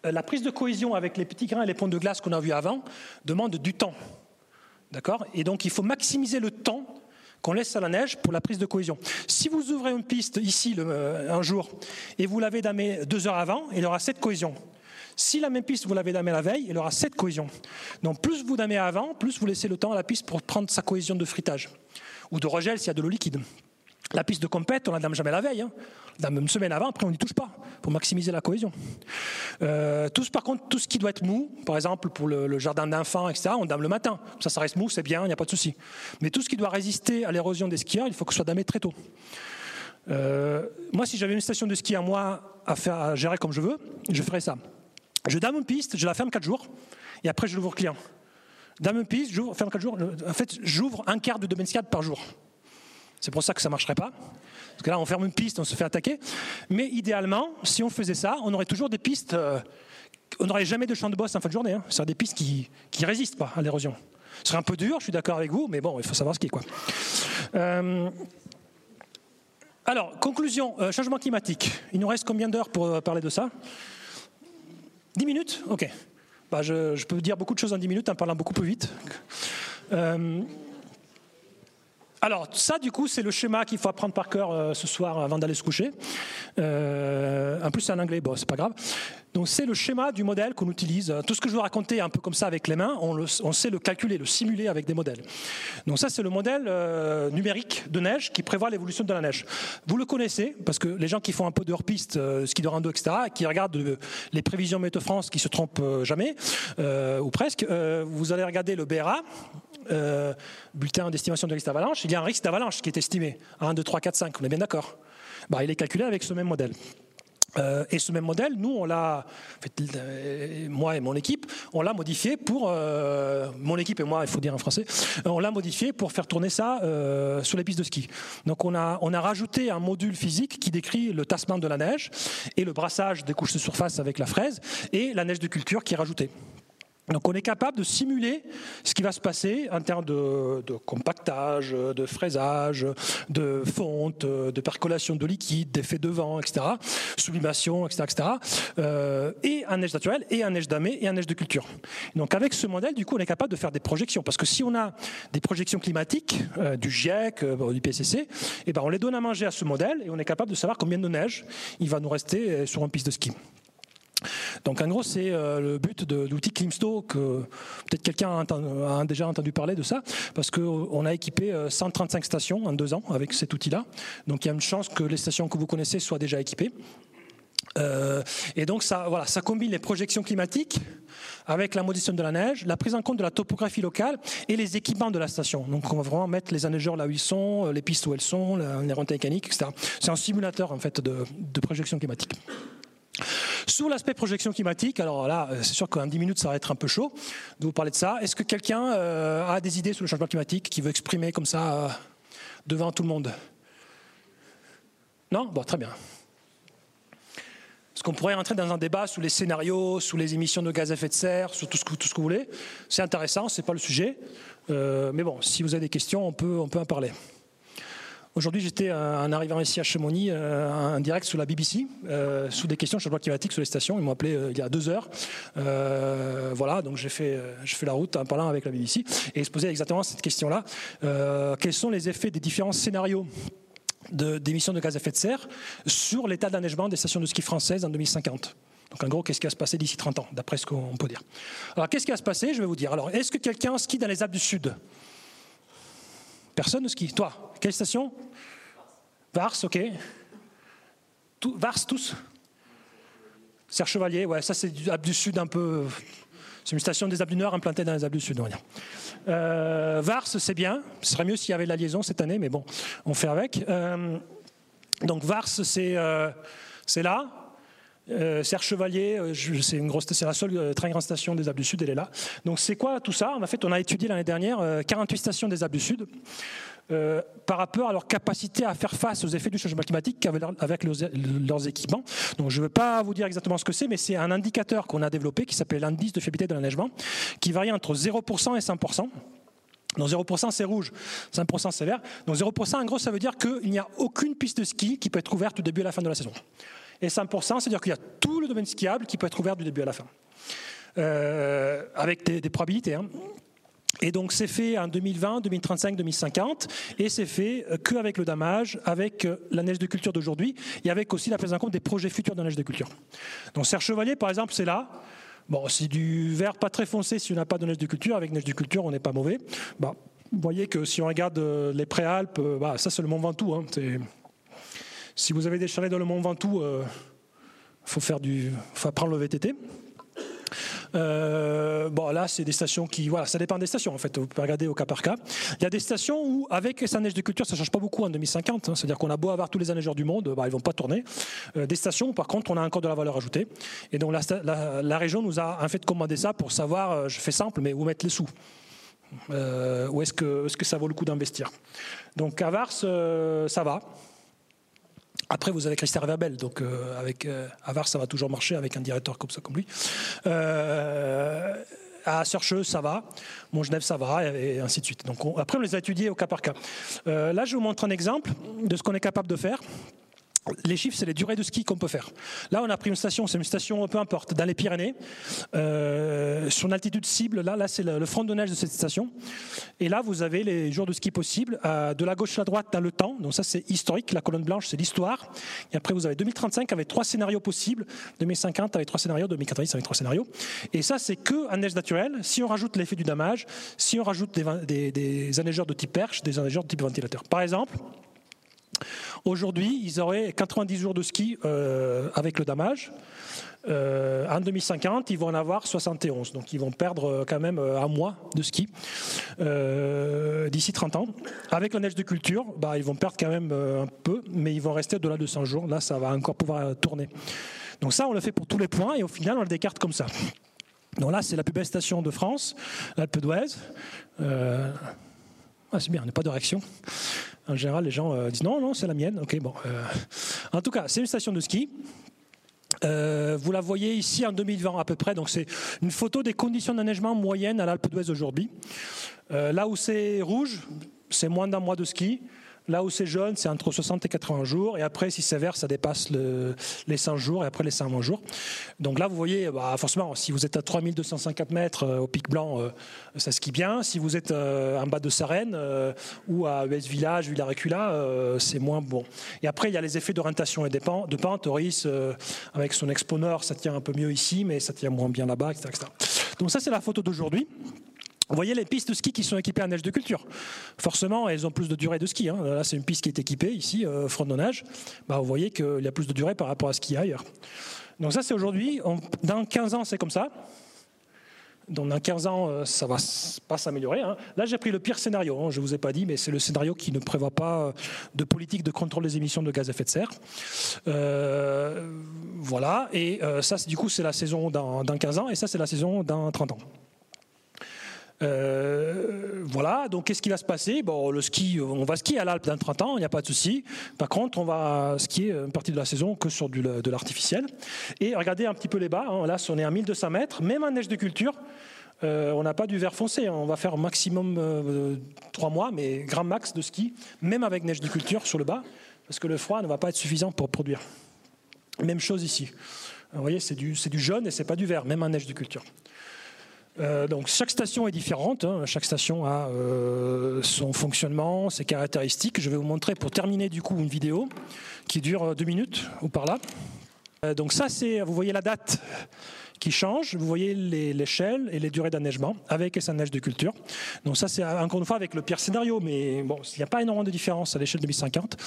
euh, la prise de cohésion avec les petits grains et les ponts de glace qu'on a vus avant demande du temps. D'accord? Et donc il faut maximiser le temps qu'on laisse à la neige pour la prise de cohésion. Si vous ouvrez une piste ici euh, un jour et vous l'avez damée deux heures avant, il aura cette cohésion. Si la même piste vous l'avez damée la veille, il aura cette cohésion. Donc plus vous damez avant, plus vous laissez le temps à la piste pour prendre sa cohésion de fritage ou de regel s'il y a de l'eau liquide. La piste de compète, on la dame jamais la veille. Hein. La même semaine avant, après on n'y touche pas pour maximiser la cohésion. Euh, tout, par contre, tout ce qui doit être mou, par exemple pour le, jardin d'enfants, etc., on dame le matin. Ça, ça reste mou, c'est bien, il n'y a pas de souci. Mais tout ce qui doit résister à l'érosion des skieurs, il faut que ce soit damé très tôt. Euh, moi, si j'avais une station de ski à moi à, faire, gérer comme je veux, je ferais ça. Je dame une piste, je la ferme 4 jours, et après je l'ouvre au client. Dame une piste, j'ouvre, ferme 4 jours. En fait, j'ouvre un quart de domaine par jour. C'est pour ça que ça ne marcherait pas. Parce que là, on ferme une piste, on se fait attaquer. Mais idéalement, si on faisait ça, on aurait toujours des pistes. Euh, on n'aurait jamais de champ de bosse en fin de journée. Hein. Ce des pistes qui ne résistent pas à l'érosion. Ce serait un peu dur, je suis d'accord avec vous, mais bon, il faut savoir ce qui est. Quoi. Euh, alors, conclusion, euh, changement climatique. Il nous reste combien d'heures pour parler de ça? 10 minutes? Ok. bah, je, peux dire beaucoup de choses en 10 minutes en parlant beaucoup plus vite. Alors, ça, du coup, c'est le schéma qu'il faut apprendre par cœur euh, ce soir avant d'aller se coucher. Euh, en plus, c'est en anglais, bon, c'est pas grave. Donc, c'est le schéma du modèle qu'on utilise. Tout ce que je vous raconter un peu comme ça avec les mains, on, sait le calculer, le simuler avec des modèles. Donc, ça, c'est le modèle euh, numérique de neige qui prévoit l'évolution de la neige. Vous le connaissez, parce que les gens qui font un peu de hors-piste, ski de rando, etc., qui regardent les prévisions Météo France, qui se trompent jamais, ou presque, vous allez regarder le BRA, bulletin d'estimation de risque d'avalanche, il y a un risque d'avalanche qui est estimé à 1, 2, 3, 4, 5, on est bien d'accord bah, Il est calculé avec ce même modèle. Euh, et ce même modèle, nous, on l'a, euh, moi et mon équipe, on l'a modifié pour, euh, mon équipe et moi, il faut dire en français, on l'a modifié pour faire tourner ça sur les pistes de ski. Donc on a, on a rajouté un module physique qui décrit le tassement de la neige et le brassage des couches de surface avec la fraise et la neige de culture qui est rajoutée donc on est capable de simuler ce qui va se passer en termes de, compactage, de fraisage, de fonte, de percolation de liquide, d'effet de vent, etc., sublimation, etc., etc., euh, et en neige naturelle, et en neige damée, et en neige de culture. Donc avec ce modèle, du coup, on est capable de faire des projections, parce que si on a des projections climatiques, euh, du GIEC, euh, du PCC, eh ben on les donne à manger à ce modèle, et on est capable de savoir combien de neige il va nous rester sur une piste de ski. Donc en gros, c'est euh, le but de, l'outil Climsto, que peut-être quelqu'un a, déjà entendu parler de ça, parce qu'on a équipé 135 euh, stations en deux ans avec cet outil-là. Donc il y a une chance que les stations que vous connaissez soient déjà équipées. Euh, et donc ça, voilà, ça combine les projections climatiques avec la modélisation de la neige, la prise en compte de la topographie locale et les équipements de la station. Donc on va vraiment mettre les anneigeurs là où ils sont, les pistes où elles sont, les remontées mécaniques, etc. C'est un simulateur en fait de, de projection climatique. Sur l'aspect projection climatique, alors là, euh, c'est sûr qu'en 10 minutes, ça va être un peu chaud de vous parler de ça. Est-ce que quelqu'un euh, a des idées sur le changement climatique qui veut exprimer comme ça euh, devant tout le monde? Non? Bon, très bien. Est-ce qu'on pourrait rentrer dans un débat sous les scénarios, sous les émissions de gaz à effet de serre, sur tout ce que, tout ce que vous voulez. C'est intéressant, ce n'est pas le sujet. mais bon, si vous avez des questions, on peut, on peut en parler. Aujourd'hui, j'étais euh, en arrivant ici à Chamonix, euh, en direct sous la BBC, euh, sous des questions de changement climatique sur les stations. Ils m'ont appelé il y a deux heures. voilà, donc j'ai fait, la route en parlant avec la BBC et ils se posaient exactement cette question-là. quels sont les effets des différents scénarios d'émissions de, gaz à effet de serre sur l'état d'enneigement des stations de ski françaises en 2050 donc en gros, qu'est-ce qui va se passer d'ici 30 ans, d'après ce qu'on peut dire? Alors qu'est-ce qui va se passer? Je vais vous dire. Alors, est-ce que quelqu'un skie dans les Alpes du Sud? Personne ne skie Toi? Quelle station? Vars, ok. Vars, tous? Serre Chevalier, ouais, ça c'est du du Sud un peu. C'est une station des Alpes du Nord implantée dans les Alpes du Sud, on va dire. Euh, Vars, c'est bien. Ce serait mieux s'il y avait la liaison cette année, mais bon, on fait avec. Euh, donc Vars, c'est euh, là. Euh, Serre Chevalier, c'est la seule très grande station des Alpes du Sud, elle est là. Donc c'est quoi tout ça? En fait, on a étudié l'année dernière 48 stations des Alpes du Sud par rapport à leur capacité à faire face aux effets du changement climatique avec leurs, équipements. Donc je ne veux pas vous dire exactement ce que c'est, mais c'est un indicateur qu'on a développé qui s'appelle l'indice de fiabilité de l'enneigement, qui varie entre 0% et 5%. Donc 0% c'est rouge, 5% c'est vert. Donc 0% en gros ça veut dire qu'il n'y a aucune piste de ski qui peut être ouverte du début à la fin de la saison et 5%, c'est-à-dire qu'il y a tout le domaine skiable qui peut être ouvert du début à la fin, euh, avec des, probabilités. Hein. Et donc c'est fait en 2020, 2035, 2050, et c'est fait euh, qu'avec le damage, avec euh, la neige de culture d'aujourd'hui, et avec aussi la prise en compte des projets futurs de neige de culture. Donc Serre Chevalier, par exemple, c'est là. Bon, c'est du vert pas très foncé si on n'a pas de neige de culture. Avec neige de culture, on n'est pas mauvais. Bah, vous voyez que si on regarde les Préalpes, bah, ça c'est le Mont Ventoux. Hein, si vous avez des chalets dans le Mont Ventoux, il euh, faut faire du, faut prendre le VTT. Euh, bon, là, c'est des stations qui. Voilà, ça dépend des stations, en fait. Vous pouvez regarder au cas par cas. Il y a des stations où, avec sa neige de culture, ça ne change pas beaucoup en 2050. Hein. C'est-à-dire qu'on a beau avoir tous les anneigeurs du monde, bah, ils ne vont pas tourner. Euh, des stations où, par contre, on a encore de la valeur ajoutée. Et donc, la, région nous a en fait commandé ça pour savoir, je fais simple, mais où mettre les sous Où est-ce que, est -ce que ça vaut le coup d'investir? Donc, à Vars, ça va. Après, vous avez Christophe Verbel, donc euh, avec euh, Avar, ça va toujours marcher avec un directeur comme ça, comme lui. Euh, à Sercheux, ça va. Montgenèvre, ça va, et, ainsi de suite. Après, on les a étudiés au cas par cas. là, je vous montre un exemple de ce qu'on est capable de faire les chiffres, c'est les durées de ski qu'on peut faire. Là, on a pris une station, c'est une station, peu importe, dans les Pyrénées, euh, sur une altitude cible. Là, là c'est le, front de neige de cette station. Et là, vous avez les jours de ski possibles, de la gauche à la droite dans le temps. Donc ça, c'est historique. La colonne blanche, c'est l'histoire. Et après, vous avez 2035 avec trois scénarios possibles, 2050 avec trois scénarios, 2090 avec trois scénarios. Et ça, c'est que en neige naturelle. Si on rajoute l'effet du damage, si on rajoute des, des, des anneigeurs de type perche, des anneigeurs de type ventilateur. Par exemple, Aujourd'hui, ils auraient 90 jours de ski euh, avec le damage. Euh, en 2050, ils vont en avoir 71. Donc ils vont perdre euh, quand même un mois de ski d'ici 30 ans. Avec la neige de culture, bah, ils vont perdre quand même un peu, mais ils vont rester au-delà de 100 jours. Là, ça va encore pouvoir tourner. Donc ça, on le fait pour tous les points et au final, on le décarte comme ça. Donc là, c'est la plus belle station de France, l'Alpe d'Huez. Ah, c'est bien, on n'a pas de réaction. En général, les gens euh, disent non, non, c'est la mienne. Ok, bon. Euh, en tout cas, c'est une station de ski. Euh, vous la voyez ici en 2020 à peu près. Donc c'est une photo des conditions d'enneigement moyennes à l'Alpe d'Huez aujourd'hui. là où c'est rouge, c'est moins d'un mois de ski. Là où c'est jaune, c'est entre 60 et 80 jours. Et après, si vert, ça dépasse les 100 jours et après les 120 jours. Donc là, vous voyez, bah, forcément, si vous êtes à 3250 mètres euh, au pic blanc, euh, ça skie bien. Si vous êtes euh, en bas de Sarenne ou à US Village, Villa Recula, c'est moins bon. Et après, il y a les effets d'orientation et de pente. Oris, avec son Expo ça tient un peu mieux ici, mais ça tient moins bien là-bas, etc., etc. Donc ça, c'est la photo d'aujourd'hui. Vous voyez les pistes de ski qui sont équipées en neige de culture. Forcément, elles ont plus de durée de ski. Hein. Là, c'est une piste qui est équipée ici, euh, neige. Bah, vous voyez qu'il y a plus de durée par rapport à ce qu'il y a ailleurs. Donc ça, c'est aujourd'hui. Dans 15 ans, c'est comme ça. Donc dans 15 ans, euh, ça va pas s'améliorer. Hein. Là, j'ai pris le pire scénario. Hein. Je vous ai pas dit, mais c'est le scénario qui ne prévoit pas euh, de politique de contrôle des émissions de gaz à effet de serre. Euh, voilà. Et ça, du coup, c'est la saison dans, dans 15 ans, et ça, c'est la saison dans 30 ans. Euh, voilà, donc qu'est-ce qui va se passer? Bon, le ski, on va skier à l'Alpe dans 30 ans, il n'y a pas de souci. Par contre, on va skier une partie de la saison que sur de l'artificiel. Et regardez un petit peu les bas, hein. là, on est à 1200 mètres, même en neige de culture. Euh, on n'a pas du vert foncé, hein. on va faire maximum euh, 3 mois, mais grand max de ski, même avec neige de culture sur le bas, parce que le froid ne va pas être suffisant pour produire. Même chose ici. Vous voyez, c'est du, du jaune et c'est pas du vert, même en neige de culture. Euh, donc chaque station est différente, hein. chaque station a euh, son fonctionnement, ses caractéristiques. Je vais vous montrer pour terminer du coup une vidéo qui dure euh, deux minutes ou par là. donc ça c'est, vous voyez la date qui change, vous voyez l'échelle et les durées d'enneigement avec et sans neige de culture. Donc ça c'est encore une fois avec le pire scénario, mais bon, il n'y a pas énormément de différence à l'échelle 2050.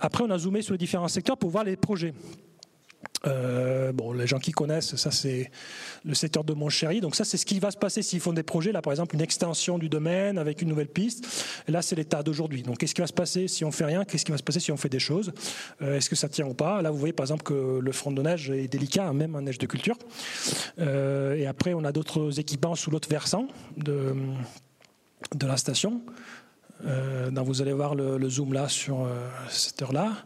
après on a zoomé sur les différents secteurs pour voir les projets. Euh, bon, les gens qui connaissent, ça c'est le secteur de Montchéri. Donc ça, c'est ce qui va se passer s'ils font des projets. Là, par exemple, une extension du domaine avec une nouvelle piste. Là, c'est l'état d'aujourd'hui. Donc, qu'est-ce qui va se passer si on fait rien? Qu'est-ce qui va se passer si on fait des choses? Euh, Est-ce que ça tient ou pas? Là, vous voyez par exemple que le front de neige est délicat, hein, même en neige de culture. Euh, et après, on a d'autres équipements sous l'autre versant de, de la station. donc, vous allez voir le, le zoom là sur cette heure-là.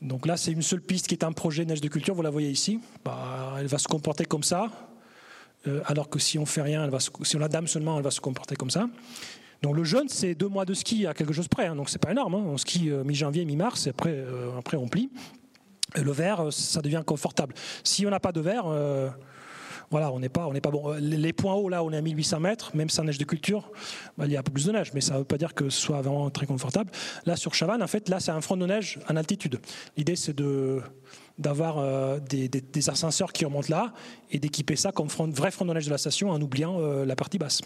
Donc là, c'est une seule piste qui est un projet neige de culture, vous la voyez ici. Bah, elle va se comporter comme ça, euh, alors que si on fait rien, elle va si on la dame seulement, elle va se comporter comme ça. Donc le jaune, c'est deux mois de ski à quelque chose près, hein, donc c'est pas énorme. Hein. On skie euh, mi-janvier, mi-mars, et après, euh, après on plie. Et le vert, ça devient confortable. Si on n'a pas de vert, voilà, on n'est pas, on n'est pas bon. Les points hauts, là, on est à 1800 mètres, même sans neige de culture, bah, il y a plus de neige, mais ça ne veut pas dire que ce soit vraiment très confortable. Là, sur Chavannes, en fait, là, c'est un front de neige en altitude. L'idée, c'est de d'avoir euh, des, ascenseurs qui remontent là et d'équiper ça comme front, vrai front de neige de la station en oubliant euh, la partie basse.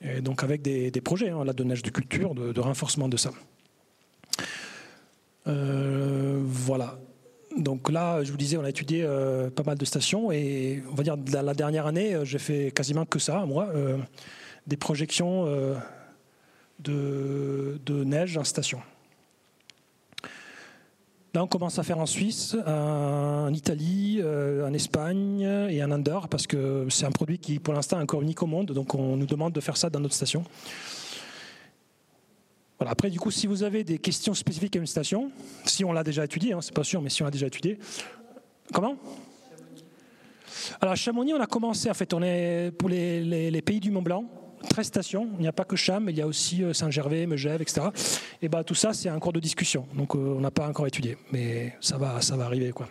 Et donc avec des, projets hein, là, de neige de culture, de, renforcement de ça. Euh, voilà. Donc là, je vous disais, on a étudié euh, pas mal de stations et on va dire la dernière année, euh, j'ai fait quasiment que ça, moi, euh, des projections de, neige en station. Là, on commence à faire en Suisse, en Italie, en Espagne et en Andorre, parce que c'est un produit qui, pour l'instant, est encore unique au monde, donc on nous demande de faire ça dans notre station. Après, du coup, si vous avez des questions spécifiques à une station, si on l'a déjà étudié, hein, c'est pas sûr, mais si on l'a déjà étudié, comment? Alors, à Chamonix, on a commencé, en fait, on est pour les, pays du Mont Blanc, 13 stations. Il n'y a pas que Cham, il y a aussi Saint-Gervais, Megève, etc. Et bah, tout ça, c'est un cours de discussion. Donc on n'a pas encore étudié, mais ça va, ça va arriver. Quoi.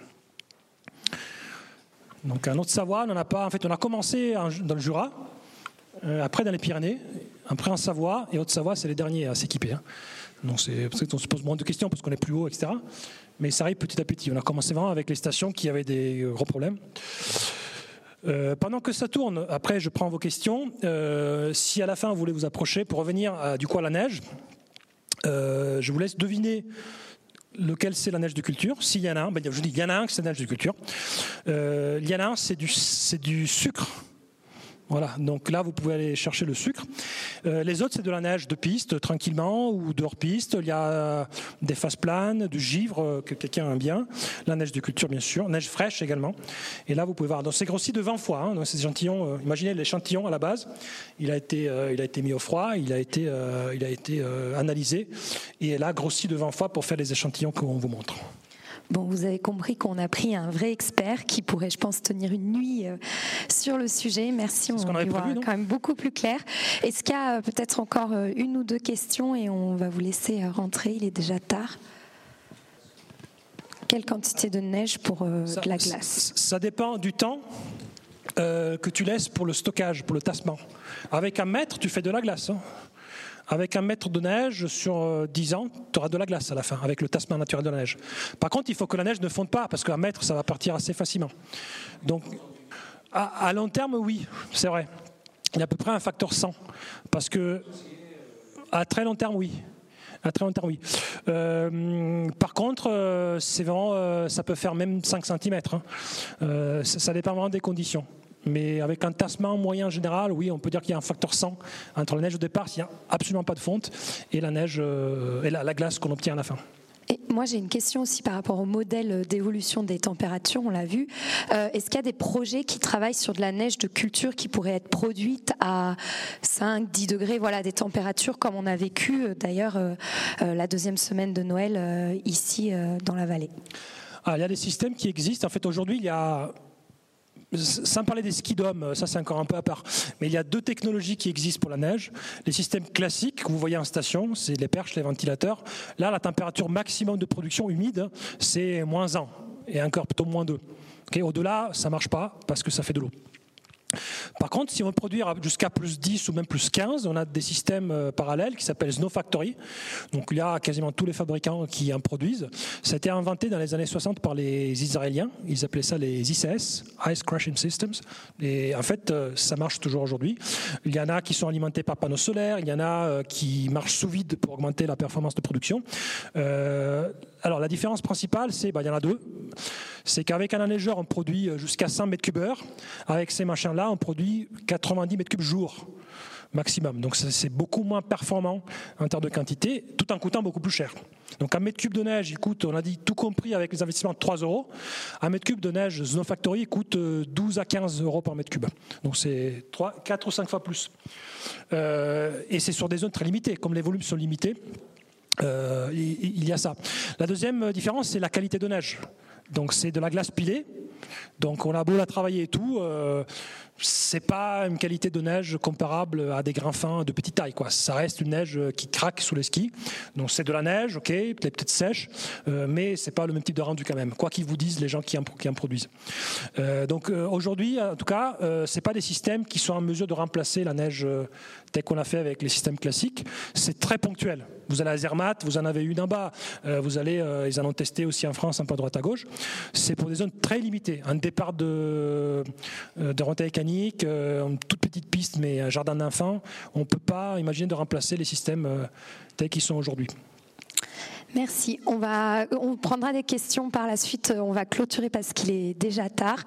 Donc un autre Savoie, on a pas. En fait, on a commencé dans le Jura, après dans les Pyrénées, après en Savoie, et Haute-Savoie, c'est les derniers à s'équiper. Hein. Donc c'est qu'on se pose moins de questions parce qu'on est plus haut, etc. Mais ça arrive petit à petit. On a commencé vraiment avec les stations qui avaient des gros problèmes. Euh, pendant que ça tourne, après je prends vos questions. Euh, si à la fin vous voulez vous approcher pour revenir à, du coup à la neige, euh, je vous laisse deviner lequel c'est la neige de culture. S'il y en a un, ben, je dis il y en a un que c'est la neige de culture. il y en a un, c'est du, du sucre voilà, donc là vous pouvez aller chercher le sucre. Euh, les autres c'est de la neige de piste tranquillement ou de hors piste. Il y a euh, des faces planes, du givre euh, que quelqu'un aime bien, la neige de culture bien sûr, neige fraîche également. Et là vous pouvez voir, donc c'est grossi de 20 fois. Hein, ces échantillons, imaginez l'échantillon à la base, il a été, il a été mis au froid, il a été, il a été analysé et là grossi de 20 fois pour faire les échantillons qu'on vous montre. Bon, vous avez compris qu'on a pris un vrai expert qui pourrait, je pense, tenir une nuit euh, sur le sujet. Merci, on, va y voir quand même beaucoup plus clair. Est-ce qu'il y a euh, peut-être encore euh, une ou deux questions et on va vous laisser rentrer, il est déjà tard. Quelle quantité de neige pour de la glace? Ça dépend du temps que tu laisses pour le stockage, pour le tassement. Avec un mètre, tu fais de la glace. Hein. Avec un mètre de neige sur 10 euh, ans, tu auras de la glace à la fin, avec le tassement naturel de la neige. Par contre, il faut que la neige ne fonde pas, parce qu'un mètre, ça va partir assez facilement. Donc, à, long terme, oui, c'est vrai. Il y a à peu près un facteur 100. Parce que, à très long terme, oui. À très long terme, oui. Euh, par contre, euh, c'est vraiment, ça peut faire même 5 cm. Hein. ça, dépend vraiment des conditions. Mais avec un tassement moyen général, oui, on peut dire qu'il y a un facteur 100 entre la neige au départ, s'il n'y a absolument pas de fonte, et la neige euh, et la, glace qu'on obtient à la fin. Et moi, j'ai une question aussi par rapport au modèle d'évolution des températures, on l'a vu. Euh, est-ce qu'il y a des projets qui travaillent sur de la neige de culture qui pourrait être produite à 5, 10 degrés, voilà, des températures comme on a vécu euh, d'ailleurs la deuxième semaine de Noël ici dans la vallée? Ah, Il y a des systèmes qui existent. En fait, aujourd'hui, il y a sans parler des skis d'hommes, ça c'est encore un peu à part, mais il y a deux technologies qui existent pour la neige. Les systèmes classiques que vous voyez en station, c'est les perches, les ventilateurs. Là, la température maximum de production humide, c'est moins 1 et encore plutôt moins 2. Au-delà, ça marche pas parce que ça fait de l'eau. Par contre, si on veut produire jusqu'à plus 10 ou même plus 15, on a des systèmes euh, parallèles qui s'appellent Snow Factory. Donc il y a quasiment tous les fabricants qui en produisent. Ça a été inventé dans les années 60 par les Israéliens. Ils appelaient ça les ICS, Ice Crushing Systems. Et en fait, euh, ça marche toujours aujourd'hui. Il y en a qui sont alimentés par panneaux solaires, il y en a euh, qui marchent sous vide pour augmenter la performance de production. Alors la différence principale, c'est, bah, il y en a deux c'est qu'avec un neigeur, on produit jusqu'à 100 mètres cubes heure. Avec ces machins-là, on produit 90 mètres cubes jour maximum. Donc c'est beaucoup moins performant en termes de quantité, tout en coûtant beaucoup plus cher. Donc un mètre cube de neige, il coûte, on a dit tout compris avec les investissements, 3 euros. Un mètre cube de neige Snow Factory coûte 12 à 15 euros par mètre cube. Donc c'est 4 ou 5 fois plus. Euh, et c'est sur des zones très limitées. Comme les volumes sont limités, euh, il y a ça. La deuxième différence, c'est la qualité de neige. Donc c'est de la glace pilée. Donc on a beau la travailler et tout, euh, c'est pas une qualité de neige comparable à des grains fins de petite taille. Ça reste une neige qui craque sous les skis. Donc c'est de la neige, ok, peut-être peut sèche, euh, mais c'est pas le même type de rendu quand même. Quoi qu'ils vous disent les gens qui en, qui en produisent. Euh, donc euh, aujourd'hui, en tout cas, c'est pas des systèmes qui sont en mesure de remplacer la neige telle qu'on a fait avec les systèmes classiques. C'est très ponctuel. Vous allez à Zermatt, vous en avez une en bas. vous allez, ils en ont testé aussi en France, un peu à droite à gauche. C'est pour des zones très limitées. Un départ de, de euh, une toute petite piste, mais un jardin d'enfants, on ne peut pas imaginer de remplacer les systèmes euh, tels qu'ils sont aujourd'hui. Merci. On, va, on prendra des questions par la suite. On va clôturer parce qu'il est déjà tard.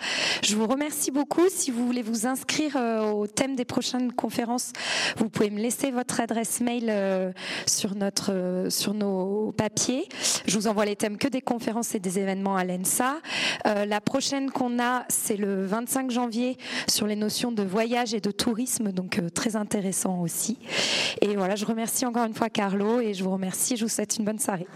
Je vous remercie beaucoup. Si vous voulez vous inscrire euh, au thème des prochaines conférences, vous pouvez me laisser votre adresse mail euh, sur, notre, euh, sur nos papiers. Je vous envoie les thèmes que des conférences et des événements à l'ENSA. La prochaine qu'on a, c'est le 25 janvier sur les notions de voyage et de tourisme, donc très intéressant aussi. Et voilà, je remercie encore une fois Carlo et je vous remercie. Je vous souhaite une bonne soirée.